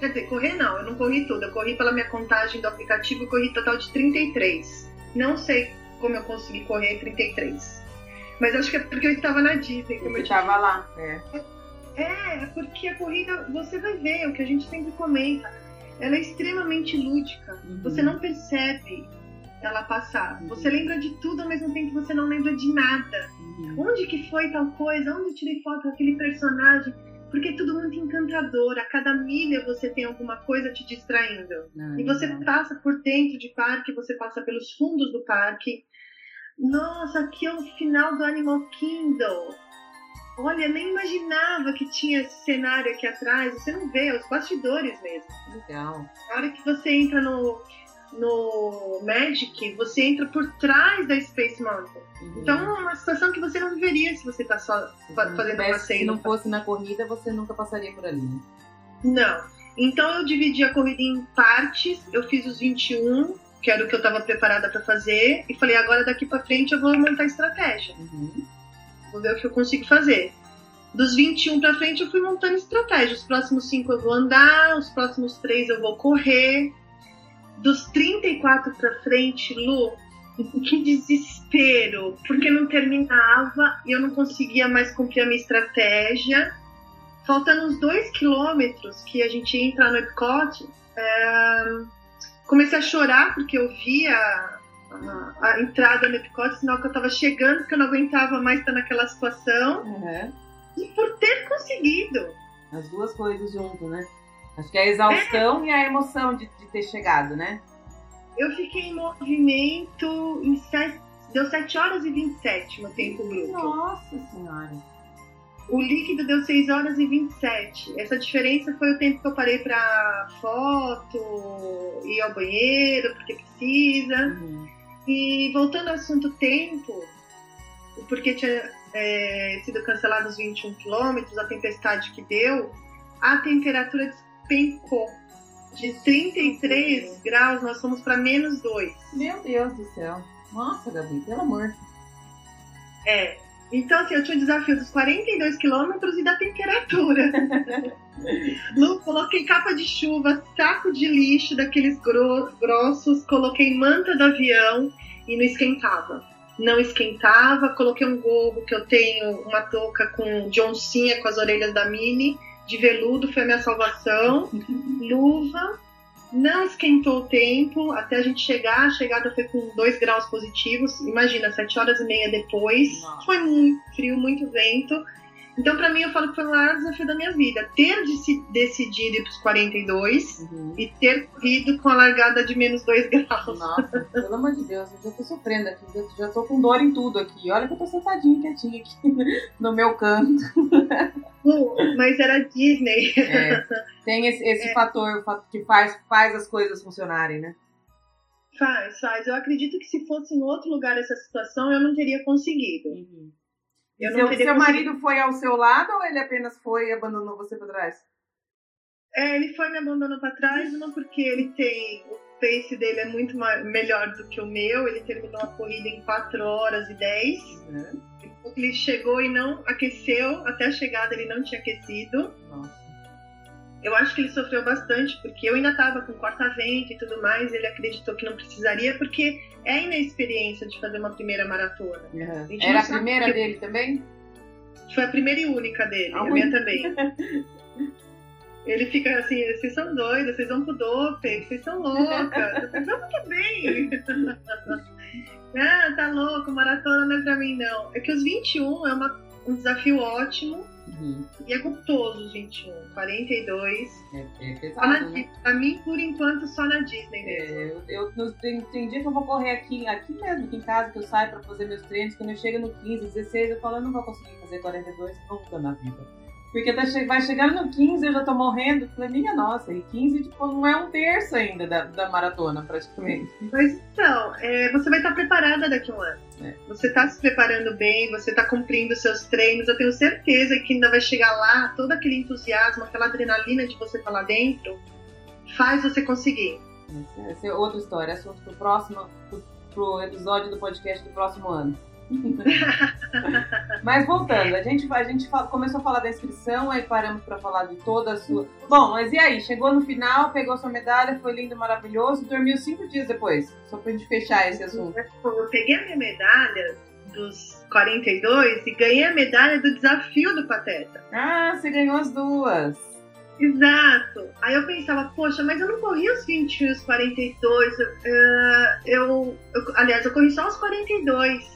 Quer dizer, correr não, eu não corri tudo. Eu corri pela minha contagem do aplicativo, eu corri total de 33. Não sei como eu consegui correr 33. Mas acho que é porque eu estava na Disney, como eu Você te tava lá. É. É, é porque a corrida, você vai ver, o que a gente sempre comenta, ela é extremamente lúdica. Uhum. Você não percebe ela passar. Você lembra de tudo ao mesmo tempo que você não lembra de nada. Uhum. Onde que foi tal coisa? Onde eu tirei foto daquele personagem? Porque é tudo muito encantador. A cada milha você tem alguma coisa te distraindo. Não, E você não. passa por dentro de parque, você passa pelos fundos do parque. Nossa, aqui é o final do Animal Kingdom. Olha, nem imaginava que tinha esse cenário aqui atrás. Você não vê, é os bastidores mesmo. Legal. Na hora que você entra no, no Magic, você entra por trás da Space Mountain. Uhum. Então é uma situação que você não viveria se você tá só fazendo tivesse- passeio. Se não fosse na corrida, você nunca passaria por ali. né? Não. Então eu dividi a corrida em partes. Eu fiz os 21, que era o que eu estava preparada para fazer, e falei: agora daqui para frente eu vou montar estratégia. Uhum. Vou ver o que eu consigo fazer. Dos 21 para frente eu fui montando estratégia. Os próximos 5 eu vou andar, os próximos 3 eu vou correr. Dos 34 para frente, Lu, <laughs> que desespero, porque não terminava e eu não conseguia mais cumprir a minha estratégia. Faltando uns 2 quilômetros que a gente ia entrar no Epcot, é, comecei a chorar porque eu via a, a entrada no Epcot, sinal que eu tava chegando, porque eu não aguentava mais estar naquela situação. Uhum. E por ter conseguido. As duas coisas junto, né? Acho que é a exaustão e a emoção de, de ter chegado, né? Eu fiquei em movimento em sete, deu 7 horas e 27 meu tempo bruto. Nossa senhora. O líquido deu 6 horas e 27. Essa diferença foi o tempo que eu parei pra foto, ir ao banheiro, porque precisa. Uhum. E voltando ao assunto tempo, porque tinha é, sido cancelado os 21 quilômetros, a tempestade que deu, a temperatura despencou. De 33 graus, nós fomos para menos 2. Meu Deus do céu. Nossa, Gabi, pelo amor. É. Então, assim, eu tinha o desafio dos 42 quilômetros e da temperatura. <laughs> Lu, coloquei capa de chuva, saco de lixo daqueles gro- grossos, coloquei manta do avião e não esquentava. Não esquentava, coloquei um gorro que eu tenho, uma touca com de oncinha com as orelhas da Mini, de veludo, foi a minha salvação. <laughs> Luva, não esquentou o tempo até a gente chegar. A chegada foi com 2 graus positivos. Imagina, 7 horas e meia depois. Nossa. Foi muito frio, muito vento. Então, para mim, eu falo que foi o maior desafio da minha vida. Ter decidido ir para os 42 uhum. e ter corrido com a largada de menos 2 <laughs> graus. Nossa, pelo amor de Deus, eu já tô sofrendo aqui, já, já tô com dor em tudo aqui. Olha que eu tô sentadinha quietinha aqui <laughs> no meu canto. <laughs> mas era Disney. É, tem esse, esse é. fator que faz, faz as coisas funcionarem, né? Faz, faz. Eu acredito que se fosse em outro lugar essa situação, eu não teria conseguido. Uhum. Eu seu, seu marido foi ao seu lado ou ele apenas foi e abandonou você para trás? É, ele foi me abandonou para trás, não porque ele tem. O pace dele é muito melhor do que o meu. Ele terminou a corrida em 4 horas e 10. Uhum. Ele chegou e não aqueceu. Até a chegada ele não tinha aquecido. Nossa. Eu acho que ele sofreu bastante, porque eu ainda estava com corta-vento e tudo mais. Ele acreditou que não precisaria, porque é inexperiência de fazer uma primeira maratona. Uhum. A Era a primeira que... dele também? Foi a primeira e única dele, a, a minha também. <laughs> Ele fica assim, vocês são doidas, vocês vão pro dope, vocês são loucas. Não, tudo bem. <laughs> ah, tá louco, maratona não é pra mim, não. É que os 21 é uma, um desafio ótimo Uhum. E é gostoso os 21, 42. É, é pesado, na, né? Pra mim, por enquanto, só na Disney mesmo. É, eu, eu, tem, tem dia que eu vou correr aqui, aqui mesmo, aqui em casa, que eu saio pra fazer meus treinos. Quando eu chego no 15, 16, eu falo, eu não vou conseguir fazer 42 nunca na vida. Porque tá che vai chegando no 15, eu já tô morrendo. Falei, minha nossa, e 15 tipo, não é um terço ainda da, da maratona, praticamente. Mas então, é, você vai estar preparada daqui a um ano. É. Você está se preparando bem, você está cumprindo seus treinos. Eu tenho certeza que ainda vai chegar lá, todo aquele entusiasmo, aquela adrenalina de você estar tá lá dentro, faz você conseguir. Essa é outra história, assunto pro próximo, pro, pro episódio do podcast do próximo ano. <laughs> mas voltando, a gente, a gente começou a falar da inscrição, aí paramos para falar de toda a sua. Bom, mas e aí? Chegou no final, pegou sua medalha, foi lindo, maravilhoso, dormiu cinco dias depois. Só pra gente fechar esse assunto. Eu peguei a minha medalha dos 42 e ganhei a medalha do desafio do Pateta. Ah, você ganhou as duas. Exato. Aí eu pensava, poxa, mas eu não corri os 20 e os 42. Uh, eu, eu, aliás, eu corri só os 42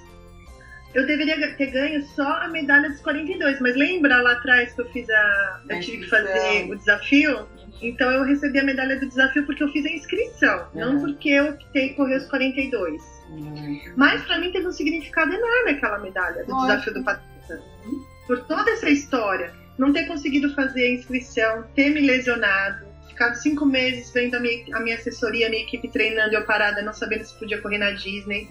eu deveria ter ganho só a medalha dos 42, mas lembra lá atrás que eu fiz a. Eu tive que fazer o desafio? Então eu recebi a medalha do desafio porque eu fiz a inscrição, uhum. não porque eu optei correr os 42. Uhum. Mas para mim teve um significado enorme aquela medalha do desafio do Patrícia. Uhum. Por toda essa história, não ter conseguido fazer a inscrição, ter me lesionado, ficado cinco meses vendo a minha, a minha assessoria, a minha equipe treinando eu parada, não sabendo se podia correr na Disney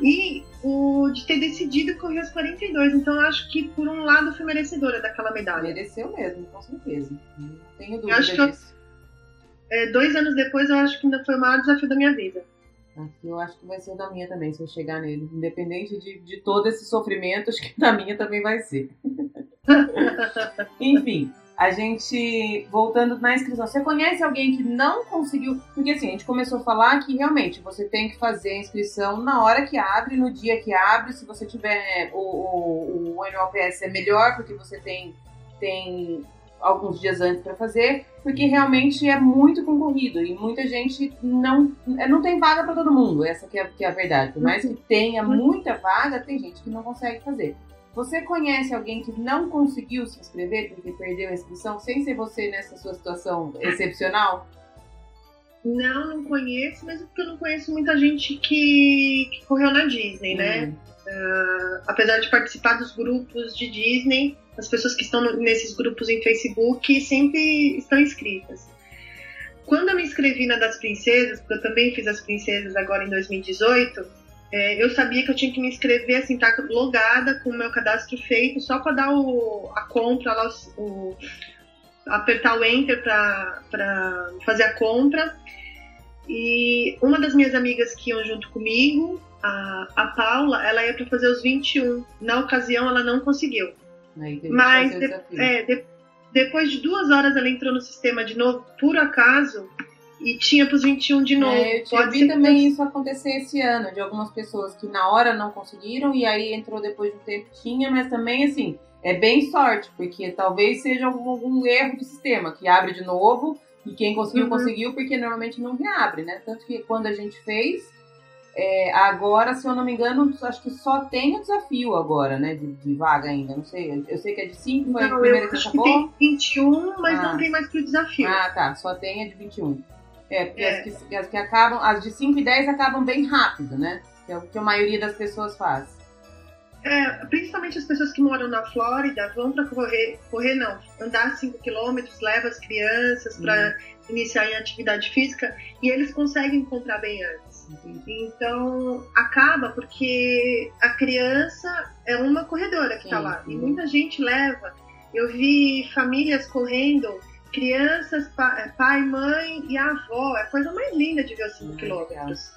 e o de ter decidido correr os 42. Então eu acho que, por um lado, fui merecedora daquela medalha. Mereceu mesmo, com certeza. Não tenho dúvida disso. Eu, é, dois anos depois, eu acho que ainda foi o maior desafio da minha vida. Eu acho que vai ser o da minha também, se eu chegar nele. Independente de, de todo esse sofrimento, acho <laughs> que da minha também vai ser. <laughs> Enfim, a gente, voltando na inscrição, você conhece alguém que não conseguiu? Porque assim, a gente começou a falar que realmente você tem que fazer a inscrição na hora que abre, no dia que abre. Se você tiver o, o, o NOPS é melhor, porque você tem, tem alguns dias antes para fazer, porque realmente é muito concorrido e muita gente não, é, não tem vaga para todo mundo. Essa que é, que é a verdade. Por mais que tenha muita vaga, tem gente que não consegue fazer. Você conhece alguém que não conseguiu se inscrever porque perdeu a inscrição, sem ser você nessa sua situação excepcional? Não, não conheço, mas é porque eu não conheço muita gente que, que correu na Disney, né? Uh, apesar de participar dos grupos de Disney, as pessoas que estão nesses grupos em Facebook sempre estão inscritas. Quando eu me inscrevi na das princesas, porque eu também fiz as princesas agora em 2018, é, eu sabia que eu tinha que me inscrever, assim, tá logada com o meu cadastro feito, só para dar o, a compra lá, o, apertar o enter para fazer a compra. E uma das minhas amigas que iam junto comigo, a, a Paula, ela ia para fazer os 21. Na ocasião, ela não conseguiu. Mas de, é, de, depois de duas horas, ela entrou no sistema de novo, por acaso, e tinha para os 21 de novo. É, eu Pode vi também que... isso acontecer esse ano, de algumas pessoas que na hora não conseguiram e aí entrou depois de um tempo tinha, mas também assim, é bem sorte, porque talvez seja algum, algum erro do sistema, que abre de novo e quem conseguiu, uhum. conseguiu, porque normalmente não reabre, né? Tanto que quando a gente fez, é, agora, se eu não me engano, acho que só tem o desafio agora, né? De, de vaga ainda. Não sei. Eu sei que é de 5, foi não, a primeira eu que acho acabou. que tem 21, mas Ah. não tem mais pro desafio. Ah, tá. Só tem a de 21. É, porque É. As, que, as que acabam, as de 5 e 10 acabam bem rápido, né? Que é o que a maioria das pessoas faz. É, principalmente as pessoas que moram na Flórida vão para correr, correr não, andar 5 quilômetros, leva as crianças para iniciar em atividade física e eles conseguem comprar bem antes. Então acaba porque a criança é uma corredora que está lá e muita gente leva. Eu vi famílias correndo, crianças, pa- pai, mãe e avó. É a coisa mais linda de ver os 5 Ah, quilômetros.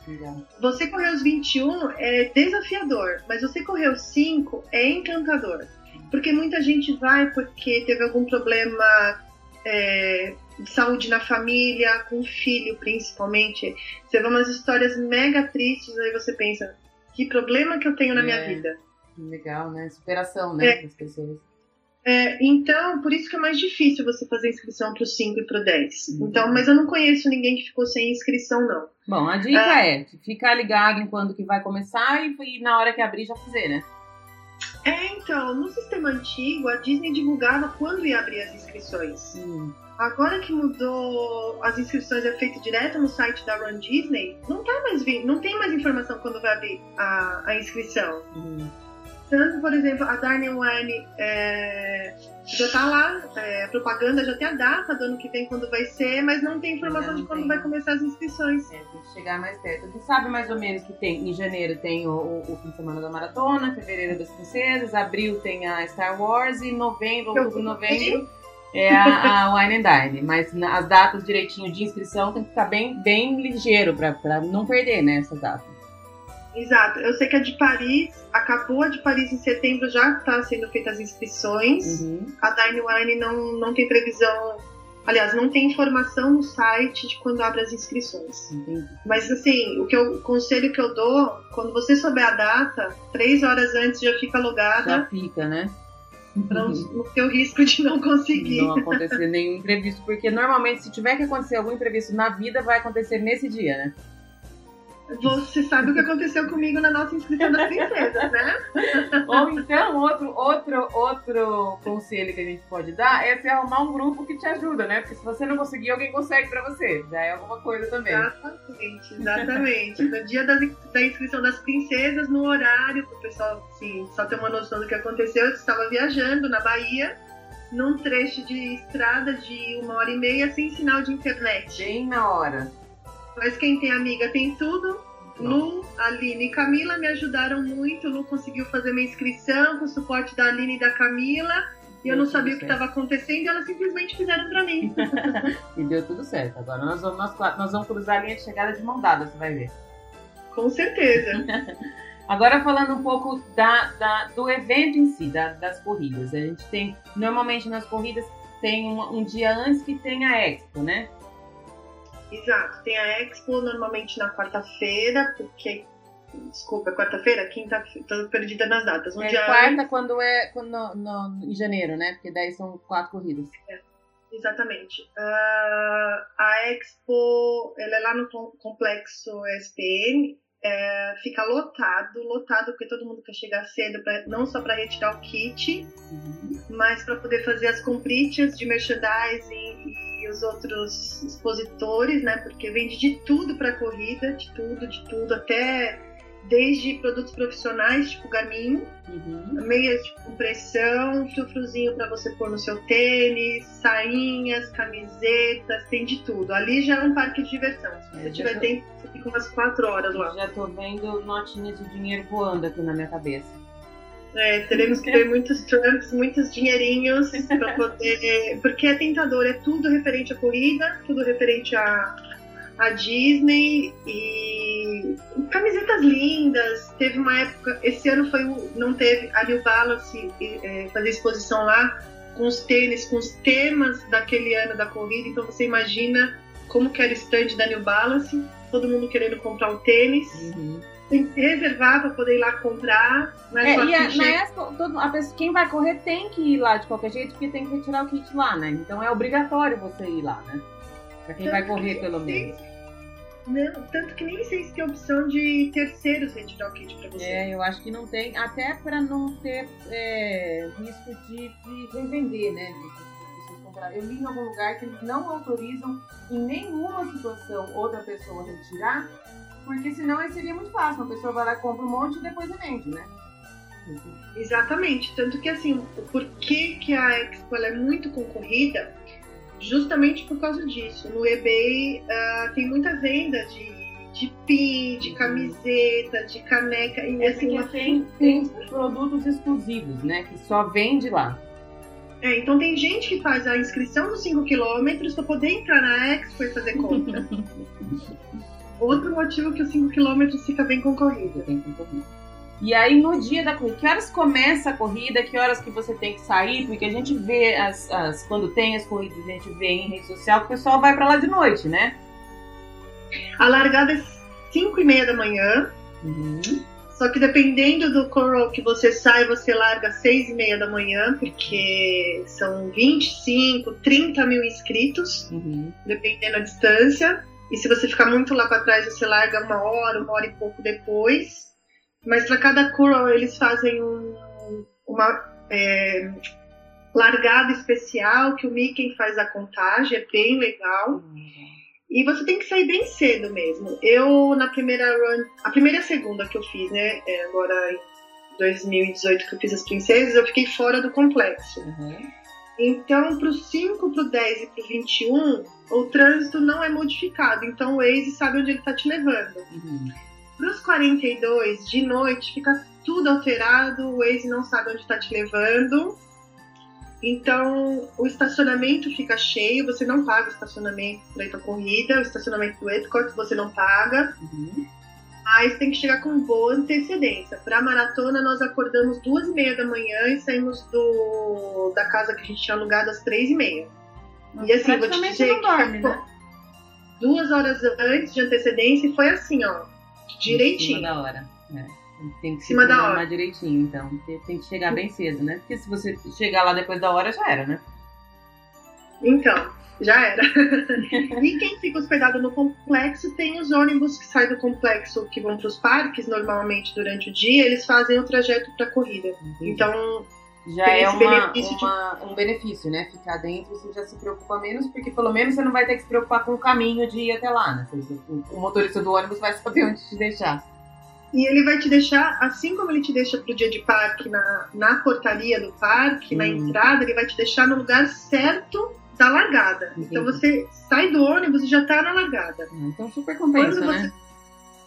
Você correr os 21 é desafiador, mas você correr os 5 é encantador. Porque muita gente vai porque teve algum problema é, de saúde na família, com o filho principalmente. Você vê umas histórias mega tristes, aí você pensa, que problema que eu tenho na minha É. vida? Legal, né? Superação, né? É. Das pessoas. É, então, por isso que é mais difícil você fazer inscrição pro 5 e pro 10. Uhum. Então, mas eu não conheço ninguém que ficou sem inscrição, não. Bom, a dica é ficar ligado em quando que vai começar e, e na hora que abrir já fazer, né? É, então, no sistema antigo, a Disney divulgava quando ia abrir as inscrições. Hum, Agora que mudou, as inscrições é feito direto no site da Run Disney, não tá mais não tem mais informação quando vai abrir a, a inscrição. hum. Tanto, por exemplo, a Darnell Wine é, já tá lá, é, a propaganda já tem a data do ano que vem quando vai ser, mas não tem informação não de quando tem. vai começar as inscrições. É, tem que chegar mais perto. Você sabe mais ou menos que tem em janeiro tem o, o- o fim de semana da maratona, fevereiro das princesas, abril tem a Star Wars e novembro, outubro, novembro é a, a Wine and Dine. Mas as datas direitinho de inscrição tem que ficar bem, bem ligeiro pra não perder, né, essas datas. Exato. Eu sei que a de Paris, acabou a de Paris em setembro, já está sendo feitas as inscrições. Uhum. A Dine Wine não, não tem previsão. Aliás, não tem informação no site de quando abre as inscrições. Mas assim, o, que eu, o conselho que eu dou, quando você souber a data, três horas antes já fica Já logada fica, né? para não ter o risco de não conseguir. Não acontecer nenhum imprevisto, porque normalmente se tiver que acontecer algum imprevisto na vida, vai acontecer nesse dia, né? Você sabe o que aconteceu comigo na nossa inscrição das princesas, né? <laughs> Ou então, outro, outro, outro conselho que a gente pode dar é você arrumar um grupo que te ajuda, né? Porque se você não conseguir, alguém consegue pra você. Já é alguma coisa também. Exatamente, exatamente. No dia da, da inscrição das princesas, no horário, para o pessoal assim, só ter uma noção do que aconteceu, eu estava viajando na Bahia, num trecho de estrada de uma hora e meia sem sinal de internet. Bem na hora. Mas quem tem amiga tem tudo. Lu, Aline e Camila me ajudaram muito. Lu conseguiu fazer minha inscrição com o suporte da Aline e da Camila. E eu não sabia o que estava acontecendo e elas simplesmente fizeram para mim. <laughs> E deu tudo certo. Agora nós vamos, nós, nós vamos cruzar a linha de chegada de mão dada, você vai ver. Com certeza. <laughs> Agora falando um pouco da, da- do evento em si, da- das corridas. A gente tem, normalmente nas corridas, tem um, um dia antes que tem a Expo, né? Exato, tem a Expo normalmente na quarta-feira, porque. Desculpa, é quarta-feira? Quinta-feira, tô perdida nas datas. Um É dia quarta quando é quando, no, no- em janeiro, né? Porque daí são quatro corridas. antes- Exatamente. Ah, a Expo, ela é lá no com- complexo SPM, é, fica lotado, lotado, porque todo mundo quer chegar cedo, pra, não só para retirar o kit, Uhum. mas para poder fazer as comprites de merchandising os outros expositores, né? Porque vende de tudo para corrida, de tudo, de tudo, até desde produtos profissionais, tipo Garmin, Uhum. meias de compressão, frufruzinho para você pôr no seu tênis, sainhas, camisetas, tem de tudo. Ali já é um parque de diversão. Se você É, tiver já- tempo, você fica umas quatro horas lá. Já tô vendo notinhas de dinheiro voando aqui na minha cabeça. É, teremos que ver <laughs> muitos trumps, muitos dinheirinhos para poder. Porque é tentador, é tudo referente à corrida, tudo referente à, Disney e camisetas lindas. Teve uma época, esse ano foi o- não teve a New Balance é, fazer exposição lá com os tênis, com os temas daquele ano da corrida. Então você imagina como que era o stand da New Balance, todo mundo querendo comprar o tênis. Uhum. Tem que reservar para poder ir lá comprar. Não é, É, só e a, na Expo, todo- a pessoa, quem vai correr tem que ir lá de qualquer jeito, porque tem que retirar o kit lá, né? Então é obrigatório você ir lá, né? Pra quem vai correr, pelo menos. Não, tanto que nem sei se tem opção de terceiros retirar o kit para você. É, eu acho que não tem, até para não ter é, risco de, de revender, né? Eu li em algum lugar que eles não autorizam em nenhuma situação outra pessoa retirar, porque senão seria muito fácil. Uma pessoa vai lá, compra um monte e depois vende, né? Exatamente. Tanto que assim, por que, que a Expo é muito concorrida? Justamente por causa disso. No eBay uh, tem muita venda de, de pin, de camiseta, de caneca. E, é assim, tem, tem produtos exclusivos, né? Que só vende lá. É, então tem gente que faz a inscrição dos 5 km para poder entrar na Expo e fazer compra. <laughs> Outro motivo que os 5 km fica bem concorrido. Bem concorrido. E aí no dia da corrida, que horas começa a corrida, que horas que você tem que sair, porque a gente vê as, as quando tem as corridas, a gente vê em rede social que o pessoal vai para lá de noite, né? A largada é 5 e meia da manhã. Uhum. Só que dependendo do coral que você sai, você larga às 6 e meia da manhã, porque são 25, 30 mil inscritos, uhum. dependendo da distância. E se você ficar muito lá para trás, você larga uma hora, uma hora e pouco depois. Mas para cada curl eles fazem um, uma é, largada especial que o Mickey faz a contagem, é bem legal. E você tem que sair bem cedo mesmo. Eu, na primeira run, a primeira e a segunda que eu fiz, né, é agora em 2018 que eu fiz as princesas, eu fiquei fora do complexo. Uhum. Então, para o 5, para o 10 e para o 21, o trânsito não é modificado. Então, o Waze sabe onde ele está te levando. Uhum. Para os 42 de noite fica tudo alterado, o Waze não sabe onde está te levando. Então o estacionamento fica cheio, você não paga o estacionamento para ir para corrida, o estacionamento do Epcot você não paga. Uhum. Mas tem que chegar com boa antecedência. Para a maratona, nós acordamos duas e meia da manhã e saímos do, da casa que a gente tinha alugado às três e meia. e assim, vou te dizer que dorme, né? duas horas antes de antecedência e foi assim, ó direitinho. Em cima da hora. É. Tem que se programar direitinho, então. Tem que chegar bem cedo, né? Porque se você chegar lá depois da hora, já era, né? Então, já era. <laughs> e quem fica hospedado no complexo tem os ônibus que saem do complexo que vão para os parques normalmente durante o dia, eles fazem o trajeto para corrida. Entendi. Então já é uma, benefício uma, de... um benefício, né? Ficar dentro você já se preocupa menos, porque pelo menos você não vai ter que se preocupar com o caminho de ir até lá, né? O motorista do ônibus vai saber onde te deixar. E ele vai te deixar, assim como ele te deixa pro dia de parque na, na portaria do parque, hum. na entrada, ele vai te deixar no lugar certo da largada. Entendi. Então você sai do ônibus e já tá na largada. Então super compensa, Quando né?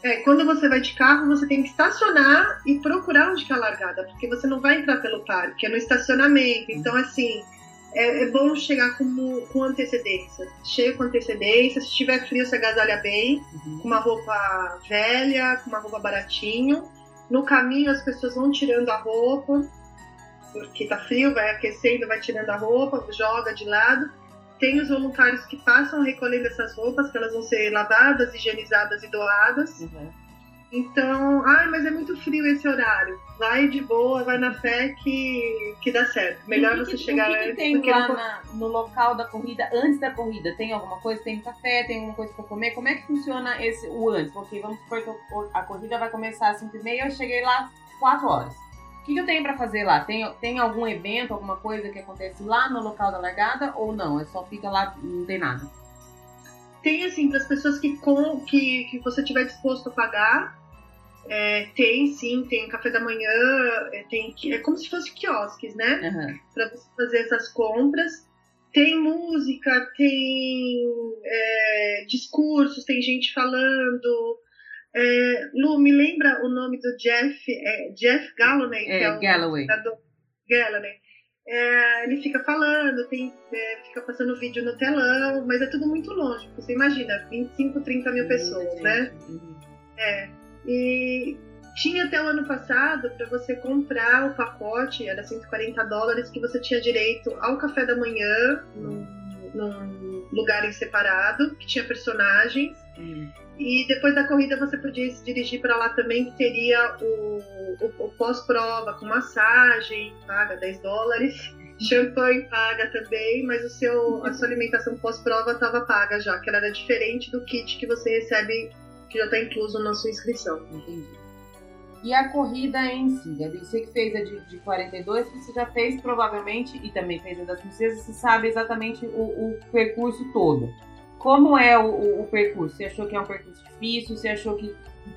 É, quando você vai de carro, você tem que estacionar e procurar onde que é a largada, porque você não vai entrar pelo parque, é no estacionamento. Então, assim, é, é bom chegar com, com antecedência. Chega com antecedência, se tiver frio, você agasalha bem, uhum. com uma roupa velha, com uma roupa baratinho. No caminho, as pessoas vão tirando a roupa, porque tá frio, vai aquecendo, vai tirando a roupa, joga de lado tem os voluntários que passam recolhendo essas roupas, que elas vão ser lavadas, higienizadas e doadas. Uhum. Então, ai, mas é muito frio esse horário. Vai de boa, vai na fé que, que dá certo. Melhor que, você chegar o que antes. tem lá no... Na, no local da corrida, antes da corrida? Tem alguma coisa? Tem café? Tem alguma coisa para comer? Como é que funciona esse, o antes? Porque vamos supor que a corrida vai começar às 5 e meia, eu cheguei lá 4 horas. O que, que eu tenho para fazer lá? Tem, tem algum evento, alguma coisa que acontece lá no local da largada ou não? É só fica lá, não tem nada? Tem, assim, para as pessoas que, com, que, que você tiver disposto a pagar, é, tem sim, tem café da manhã, é, tem é como se fosse quiosques, né? Uhum. Para você fazer essas compras. Tem música, tem é, discursos, tem gente falando, é, Lu, me lembra o nome do Jeff, é, Jeff Galloway, é, que é o Galloway. Galloway. É, ele fica falando, tem, é, fica passando vídeo no telão, mas é tudo muito longe, porque você imagina, 25, 30 mil pessoas, né? É. E tinha até o ano passado para você comprar o pacote, era 140 dólares, que você tinha direito ao café da manhã, num, num lugar em separado, que tinha personagens. Hum. E depois da corrida você podia se dirigir para lá também, que teria o, o, o pós-prova com massagem, paga 10 dólares. <laughs> Champanhe paga também, mas o seu, a sua alimentação pós-prova estava paga já, que ela era diferente do kit que você recebe, que já está incluso na sua inscrição. Entendi. E a corrida em si, Gabi, você que fez a de, de 42, você já fez provavelmente, e também fez a das princesas, você sabe exatamente o, o percurso todo. Como é o, o, o, percurso? Você achou que é um percurso difícil? Você achou que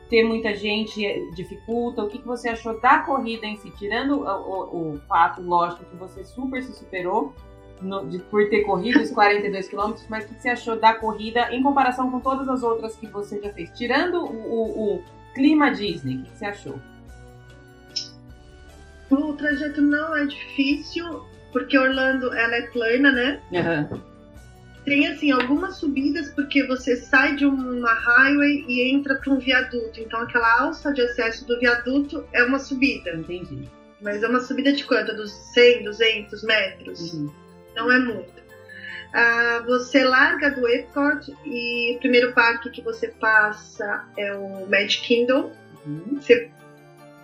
ter muita gente dificulta? O que, que você achou da corrida em si? Tirando o, o fato, lógico, que você super se superou no, de, por ter corrido os 42 quilômetros, mas o que, que você achou da corrida em comparação com todas as outras que você já fez? Tirando o, clima Disney, o que, que você achou? O trajeto não é difícil, porque Orlando ela é plana, né? Uhum tem assim algumas subidas porque você sai de uma highway e entra para um viaduto. Então aquela alça de acesso do viaduto é uma subida. Entendi. Mas é uma subida de quanto? Dos 100, 200 metros? Uhum. Não é muito. Ah, você larga do Epcot e o primeiro parque que você passa é o Magic Kingdom. Uhum. Você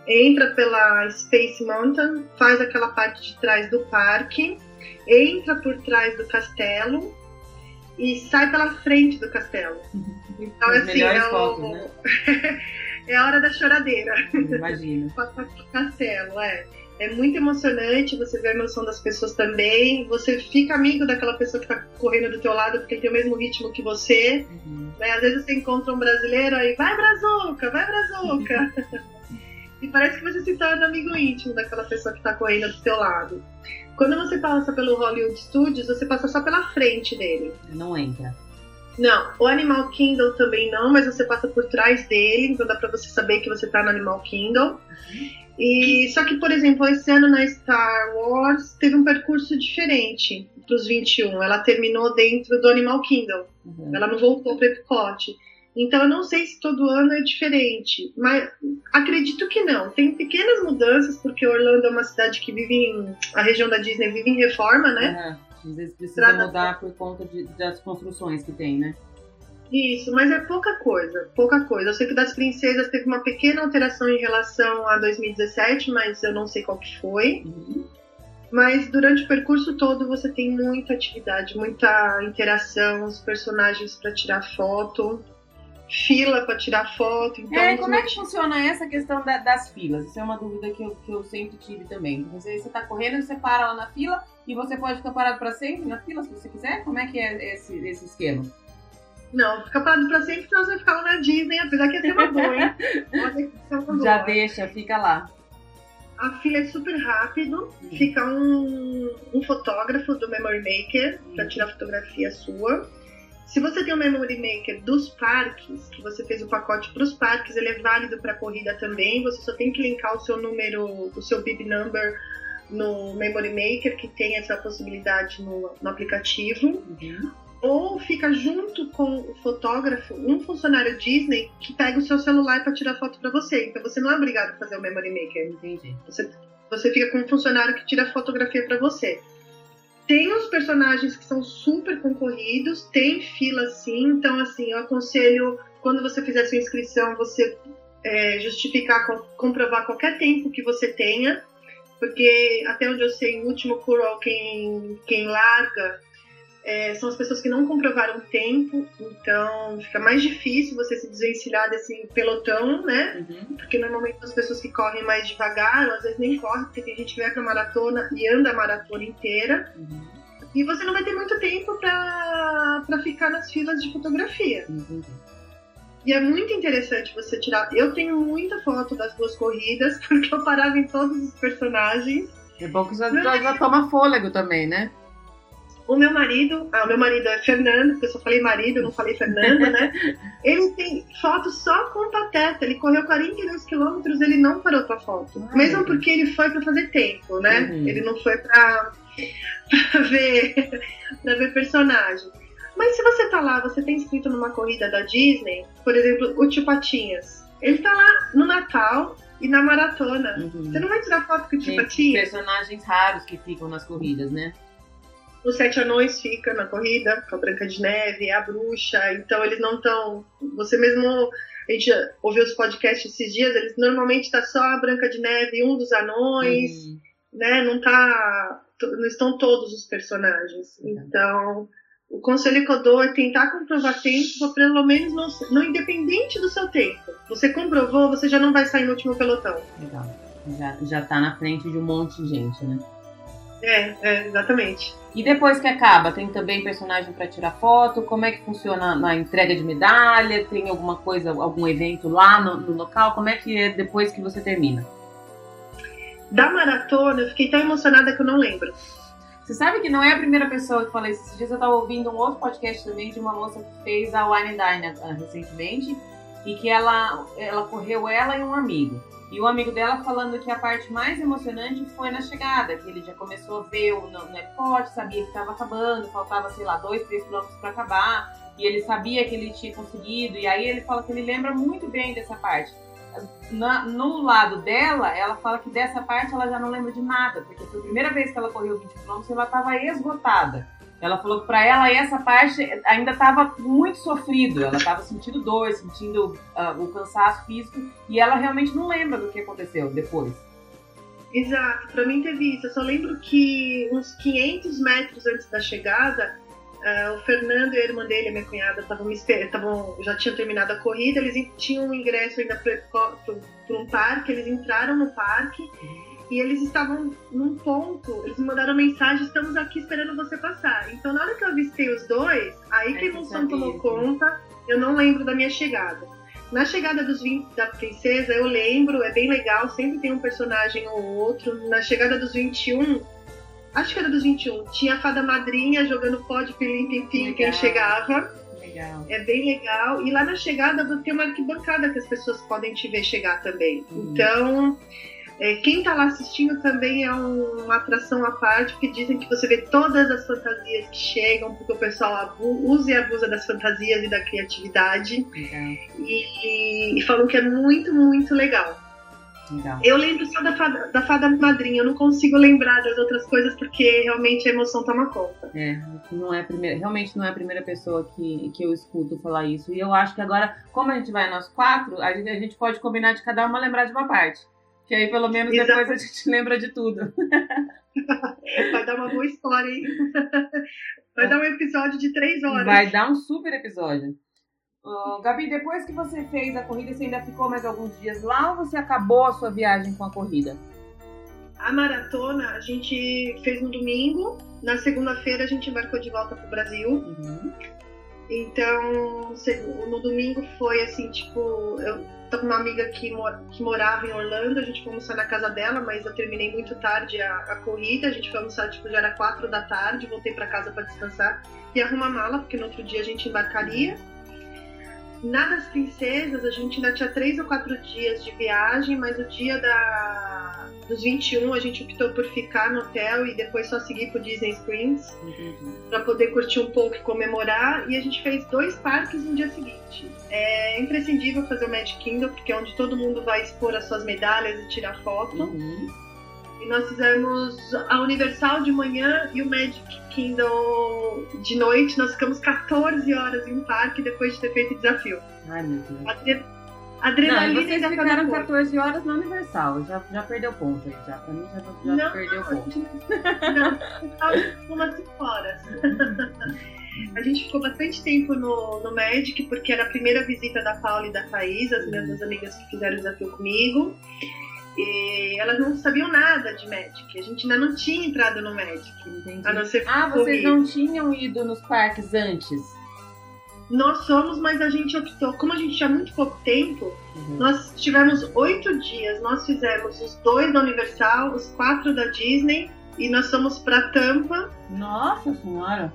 entra pela Space Mountain, faz aquela parte de trás do parque, entra por trás do castelo e sai pela frente do castelo. Então, As assim, é, fotos, o... né? <laughs> é a hora da choradeira. Imagina. <laughs> Passar castelo, é. É muito emocionante, você vê a emoção das pessoas também. Você fica amigo daquela pessoa que está correndo do teu lado porque tem o mesmo ritmo que você. Uhum. Né? Às vezes você encontra um brasileiro e vai Brazuca, vai Brazuca. <laughs> e parece que você se torna amigo íntimo daquela pessoa que está correndo do teu lado. Quando você passa pelo Hollywood Studios, você passa só pela frente dele. Não entra. Não, o Animal Kingdom também não, mas você passa por trás dele, então dá pra você saber que você tá no Animal Kingdom. E só que, por exemplo, esse ano na Star Wars teve um percurso diferente pros 21. Ela terminou dentro do Animal Kingdom. Uhum. Ela não voltou para Epcot. Então eu não sei se todo ano é diferente, mas acredito que não. Tem pequenas mudanças, porque Orlando é uma cidade que vive em. a região da Disney vive em reforma, né? Uhum. Às vezes precisa mudar por conta de, das construções que tem, né? Isso, mas é pouca coisa, pouca coisa. Eu sei que das princesas teve uma pequena alteração em relação a 2017, mas eu não sei qual que foi. Uhum. Mas durante o percurso todo você tem muita atividade, muita interação, os personagens para tirar foto fila para tirar foto. Então, é, como é que funciona essa questão da, das filas? Isso é uma dúvida que eu, que eu sempre tive também. Você está correndo, você para lá na fila e você pode ficar parado para sempre na fila se você quiser? Como é que é esse, esse esquema? Não, fica parado para sempre, senão você vai ficar lá na Disney, apesar que ia ser uma boa, hein? <laughs> Já deixa, fica lá. A fila é super rápido, fica um, um fotógrafo do Memory Maker para tirar fotografia sua se você tem o Memory Maker dos parques, que você fez o pacote para os parques, ele é válido para corrida também. Você só tem que linkar o seu número, o seu bib number no Memory Maker, que tem essa possibilidade no, no aplicativo. Uhum. Ou fica junto com o fotógrafo, um funcionário Disney que pega o seu celular para tirar foto para você. Então você não é obrigado a fazer o Memory Maker. Entendi. Você, você fica com um funcionário que tira fotografia para você. Tem os personagens que são super concorridos, tem fila sim, então assim, eu aconselho quando você fizer sua inscrição, você é, justificar, comprovar qualquer tempo que você tenha, porque até onde eu sei, o último curl quem, quem larga é, são as pessoas que não comprovaram tempo, então fica mais difícil você se desvencilhar desse pelotão, né? Uhum. Porque normalmente as pessoas que correm mais devagar, ou às vezes nem correm, porque tem gente que vai pra maratona e anda a maratona inteira. Uhum. E você não vai ter muito tempo para ficar nas filas de fotografia. Uhum. E é muito interessante você tirar. Eu tenho muita foto das duas corridas, <laughs> porque eu parava em todos os personagens. É bom que já, já, já toma fôlego também, né? O meu marido, ah, o meu marido é Fernando, porque eu só falei marido, não falei Fernando, né? <laughs> ele tem foto só com pateta. Ele correu 42 quilômetros, ele não parou pra foto. Ai, Mesmo porque ele foi para fazer tempo, né? Uhum. Ele não foi pra, <laughs> pra ver para ver personagem. Mas se você tá lá, você tem inscrito numa corrida da Disney, por exemplo, o Tio Patinhas. Ele tá lá no Natal e na maratona. Uhum. Você não vai tirar foto com o Tio Patinhas? Personagens raros que ficam nas corridas, né? Os Sete Anões fica na corrida, com a Branca de Neve, a Bruxa, então eles não estão. Você mesmo. A gente ouviu os podcasts esses dias, eles normalmente tá só a Branca de Neve e um dos anões, uhum. né? Não tá não estão todos os personagens. Então, o conselho que eu dou é tentar comprovar tempo, pelo menos não, não independente do seu tempo. Você comprovou, você já não vai sair no último pelotão. Legal. Já, já tá na frente de um monte de gente, né? É, é, exatamente. E depois que acaba, tem também personagem para tirar foto? Como é que funciona na entrega de medalha? Tem alguma coisa, algum evento lá no, no local? Como é que é depois que você termina? Da maratona, eu fiquei tão emocionada que eu não lembro. Você sabe que não é a primeira pessoa que fala isso. Esses dias eu estava ouvindo um outro podcast também de uma moça que fez a Wine Dine uh, recentemente e que ela, ela correu ela e um amigo. E o amigo dela falando que a parte mais emocionante foi na chegada, que ele já começou a ver o no, no sabia que estava acabando, faltava, sei lá, dois, três quilômetros para acabar, e ele sabia que ele tinha conseguido, e aí ele fala que ele lembra muito bem dessa parte na, no lado dela, ela fala que dessa parte ela já não lembra de nada, porque foi a primeira vez que ela correu 20 km ela estava esgotada. Ela falou que para ela essa parte ainda estava muito sofrido, ela estava sentindo dor, sentindo uh, o cansaço físico e ela realmente não lembra do que aconteceu depois. Exato, para mim teve isso. Eu só lembro que uns 500 metros antes da chegada, Uh, o Fernando e a irmã dele, a minha cunhada, estavam já tinham terminado a corrida, eles tinham um ingresso ainda para um parque, eles entraram no parque e eles estavam num ponto, eles me mandaram mensagem, estamos aqui esperando você passar. Então na hora que eu avistei os dois, aí que a emoção tomou conta, eu não lembro da minha chegada. Na chegada dos 20 da princesa, eu lembro, é bem legal, sempre tem um personagem ou outro. Na chegada dos 21, acho que era dos 21, tinha a fada madrinha jogando pó de pilim pim quem chegava. Legal. É bem legal. E lá na chegada tem uma arquibancada que as pessoas podem te ver chegar também. Uhum. Então, é, quem tá lá assistindo também é um, uma atração à parte, porque dizem que você vê todas as fantasias que chegam, porque o pessoal usa e abusa das fantasias e da criatividade. Uhum. E, e falam que é muito, muito legal. Legal. Eu lembro só da fada, da fada madrinha, eu não consigo lembrar das outras coisas porque realmente a emoção toma conta. É, não é primeira, realmente não é a primeira pessoa que, que eu escuto falar isso. E eu acho que agora, como a gente vai nós quatro, a gente, a gente pode combinar de cada uma lembrar de uma parte. Que aí pelo menos Exato. depois a gente lembra de tudo. Vai dar uma boa história, hein? Vai dar um episódio de três horas. Vai dar um super episódio. Uh, Gabi, depois que você fez a corrida, você ainda ficou mais alguns dias lá ou você acabou a sua viagem com a corrida? A maratona a gente fez no domingo, na segunda-feira a gente embarcou de volta para o Brasil. Uhum. Então, no domingo foi assim, tipo, eu tô com uma amiga que, que morava em Orlando, a gente foi almoçar na casa dela, mas eu terminei muito tarde a, a corrida, a gente foi almoçar, tipo, já era quatro da tarde, voltei para casa para descansar e arrumar mala, porque no outro dia a gente embarcaria. Na das princesas, a gente ainda tinha três ou quatro dias de viagem, mas o dia da, dos 21 a gente optou por ficar no hotel e depois só seguir pro Disney Springs para poder curtir um pouco e comemorar. E a gente fez dois parques no dia seguinte. É imprescindível fazer o Magic Kingdom, porque é onde todo mundo vai expor as suas medalhas e tirar foto. Uhum. E nós fizemos a Universal de manhã e o Magic Kingdom de noite. Nós ficamos 14 horas em um parque depois de ter feito o desafio. Ai, meu Deus. Adre... Adrenalina não, vocês ficaram 14 horas na Universal. Já, já perdeu ponto aí, já. Pra mim já, já não, perdeu ponto. Não, umas 5 horas. <laughs> A gente ficou bastante tempo no, no Magic, porque era a primeira visita da Paula e da Thaís, as minhas duas amigas que fizeram o desafio comigo. E elas não sabiam nada de Magic. A gente ainda não tinha entrado no Magic. Entendi. A não ser ah, vocês não tinham ido nos parques antes? Nós somos, mas a gente optou. Como a gente tinha muito pouco tempo, uhum. nós tivemos oito dias. Nós fizemos os dois da Universal, os quatro da Disney e nós fomos para Tampa. Nossa Senhora!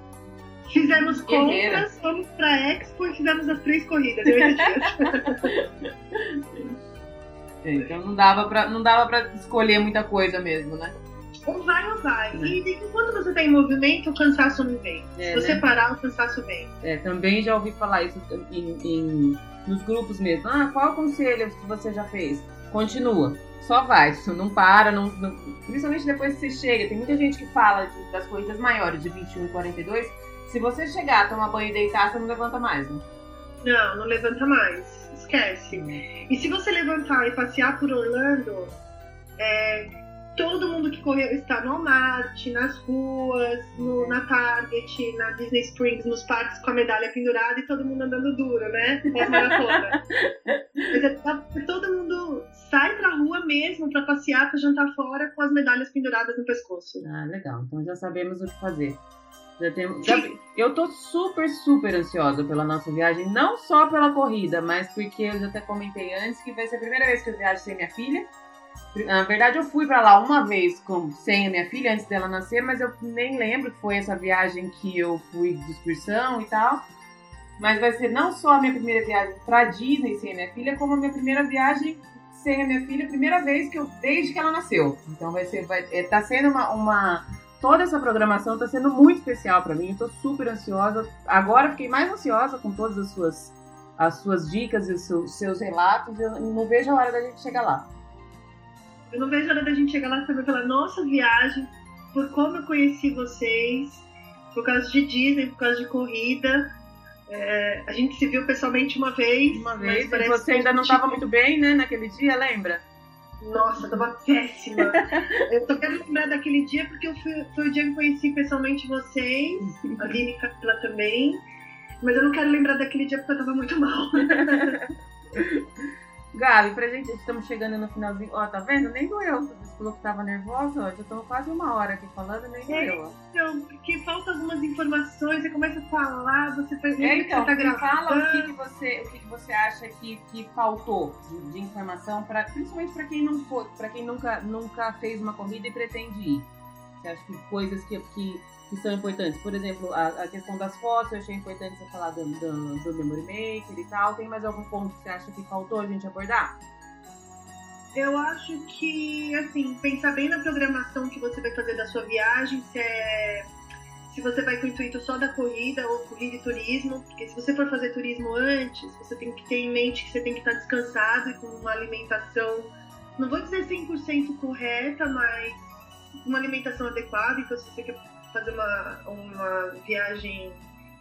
Fizemos compras, fomos para Expo e fizemos as três corridas. <laughs> Então não dava pra, não dava pra escolher muita coisa mesmo, né? Ou vai ou vai. É. E enquanto você está em movimento, o cansaço não vem. É, Se você né? parar, o cansaço vem. É, também já ouvi falar isso em, em, nos grupos mesmo. Ah, qual conselho que você já fez? Continua. Só vai, não para, não, não, principalmente depois que você chega. Tem muita gente que fala de, das corridas maiores, de 21 e 42. Se você chegar, tomar banho e deitar, você não levanta mais, né? Não, não levanta mais esquece. E se você levantar e passear por Orlando, é, todo mundo que correu está no Walmart, nas ruas, no, na Target, na Disney Springs, nos parques com a medalha pendurada e todo mundo andando duro, né? Pós-maratona. <laughs> Mas é, é, todo mundo sai pra rua mesmo pra passear, pra jantar fora com as medalhas penduradas no pescoço. Ah, legal. Então já sabemos o que fazer. Já temos, já, eu tô super, super ansiosa pela nossa viagem, não só pela corrida, mas porque eu já até comentei antes que vai ser a primeira vez que eu viajo sem minha filha. Na verdade, eu fui para lá uma vez com, sem a minha filha antes dela nascer, mas eu nem lembro que foi essa viagem que eu fui de excursão e tal. Mas vai ser não só a minha primeira viagem para Disney sem a minha filha, como a minha primeira viagem sem a minha filha, primeira vez que eu desde que ela nasceu. Então vai ser, vai, é, tá sendo uma, uma toda essa programação está sendo muito especial para mim. Estou super ansiosa. Agora fiquei mais ansiosa com todas as suas as suas dicas e os seus, seus relatos. Eu não vejo a hora da gente chegar lá. Eu não vejo a hora da gente chegar lá também pela nossa viagem, por como eu conheci vocês, por causa de Disney, por causa de corrida. É, a gente se viu pessoalmente uma vez. Uma vez, mas você ainda não estava muito bem, né, naquele dia, lembra? Nossa, tava péssima. <laughs> eu tô querendo lembrar daquele dia porque eu fui, foi o dia que eu conheci pessoalmente vocês, a Vini e a Camila também. Mas eu não quero lembrar daquele dia porque eu tava muito mal. <laughs> Gabi, pra gente, estamos chegando no finalzinho. Ó, tá vendo? Nem doeu. Você falou que tava nervosa, ó. Já estamos quase uma hora aqui falando, nem é, doeu. Então, porque falta algumas informações, você começa a falar, você faz é, então, que você tá fala o que, que você, o que, que você acha que, que faltou de, de informação, pra, principalmente para quem não foi, para quem nunca, nunca fez uma corrida e pretende ir. Você acha que coisas que, que que são importantes. Por exemplo, a, a, questão das fotos, eu achei importante você falar do, do, do Memory Maker e tal. Tem mais algum ponto que você acha que faltou a gente abordar? Eu acho que, assim, pensar bem na programação que você vai fazer da sua viagem, se é se você vai com o intuito só da corrida ou corrida e turismo, porque se você for fazer turismo antes, você tem que ter em mente que você tem que estar descansado e com uma alimentação, não vou dizer 100% correta, mas uma alimentação adequada. Então, se você quer fazer uma, uma viagem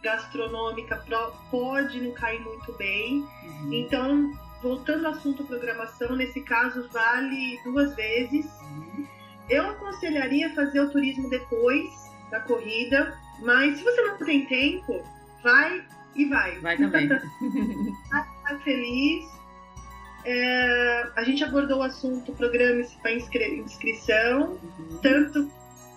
gastronômica pode não cair muito bem. Uhum. Então, voltando ao assunto programação, nesse caso vale duas vezes. Uhum. Eu aconselharia fazer o turismo depois da corrida, mas se você não tem tempo, vai e vai. Vai também. <laughs> <laughs> vai feliz. É, a gente abordou o assunto programa-se para inscri inscrição, uhum. tanto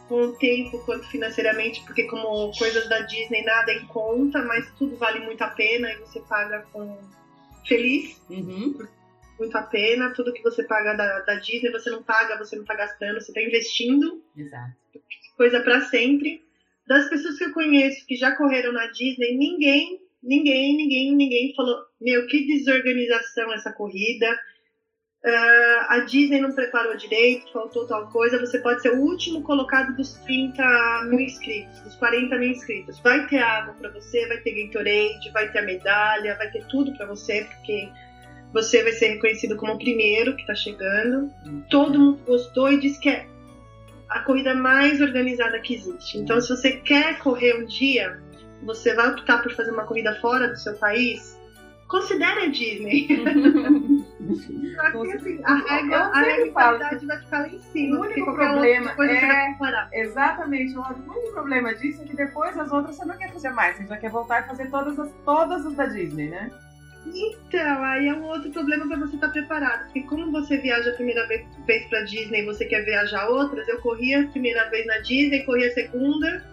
com o tempo quanto financeiramente, porque como coisas da Disney nada em conta, mas tudo vale muito a pena e você paga com feliz. Uhum. Muito a pena, tudo que você paga da, da Disney, você não paga, você não está gastando, você está investindo. Exato. Coisa para sempre. Das pessoas que eu conheço que já correram na Disney, ninguém, ninguém, ninguém, ninguém falou: Meu, que desorganização essa corrida Uh, a Disney não preparou direito, faltou tal coisa, você pode ser o último colocado dos 30 mil inscritos, dos 40 mil inscritos. Vai ter água para você, vai ter Gatorade, vai ter a medalha, vai ter tudo para você, porque você vai ser reconhecido como o primeiro que está chegando. Todo mundo gostou e disse que é a corrida mais organizada que existe. Então, se você quer correr um dia, você vai optar por fazer uma corrida fora do seu país, considere a Disney. <laughs> Só que assim, a régua, a regularidade vai ficar lá em cima. O único problema é. Exatamente, o único problema disso é que depois as outras você não quer fazer mais, você já quer voltar e fazer todas as, todas as da Disney, né? Então, aí é um outro problema para você estar tá preparado. Porque como você viaja a primeira vez, vez para Disney e você quer viajar outras, eu corri a primeira vez na Disney, corri a segunda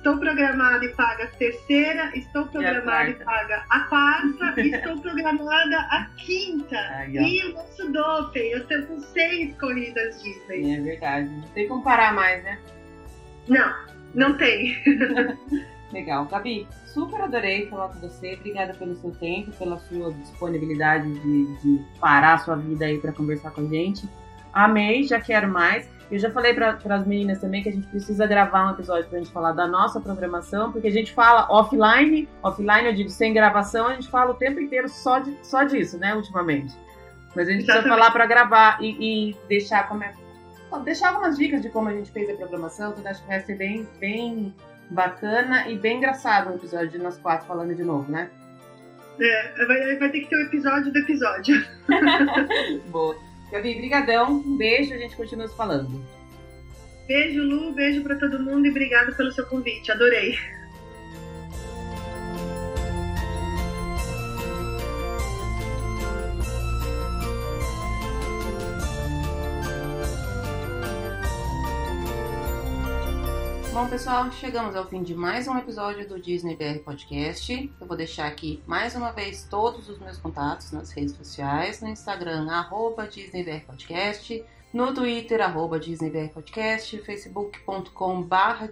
Estou programada e paga a terceira, estou programada e, e paga a quarta, <laughs> estou programada a quinta. Ai, e o nosso doping, eu tenho seis corridas Disney. É verdade. Não tem como parar mais, né? Não, não tem. <laughs> Legal. Gabi, super adorei falar com você. Obrigada pelo seu tempo, pela sua disponibilidade de, de parar a sua vida aí para conversar com a gente. Amei, já quero mais. Eu já falei para as meninas também que a gente precisa gravar um episódio para a gente falar da nossa programação, porque a gente fala offline, offline eu digo sem gravação, a gente fala o tempo inteiro só, de, só disso, né, ultimamente. Mas a gente Exatamente. precisa falar para gravar e, e, deixar como é, deixar algumas dicas de como a gente fez a programação, tudo acho que vai ser bem, bem bacana e bem engraçado o episódio de nós quatro falando de novo, né? É, vai, vai ter que ter o um episódio do episódio. <laughs> <laughs> Boa. Gabi, brigadão. Um beijo, a gente continua se falando. Beijo, Lu, beijo para todo mundo e obrigado pelo seu convite. Adorei. Bom, pessoal, chegamos ao fim de mais um episódio do Disney BR Podcast. Eu vou deixar aqui mais uma vez todos os meus contatos nas redes sociais, no Instagram, arroba DisneyBR Podcast, no Twitter, arroba DisneyBR Podcast, facebook.com barra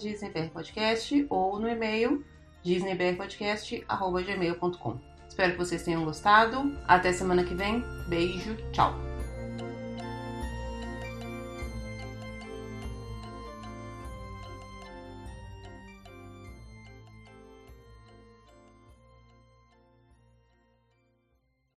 Podcast ou no e-mail disneybrpodcast, arroba gmail.com. Espero que vocês tenham gostado. Até semana que vem. Beijo, tchau!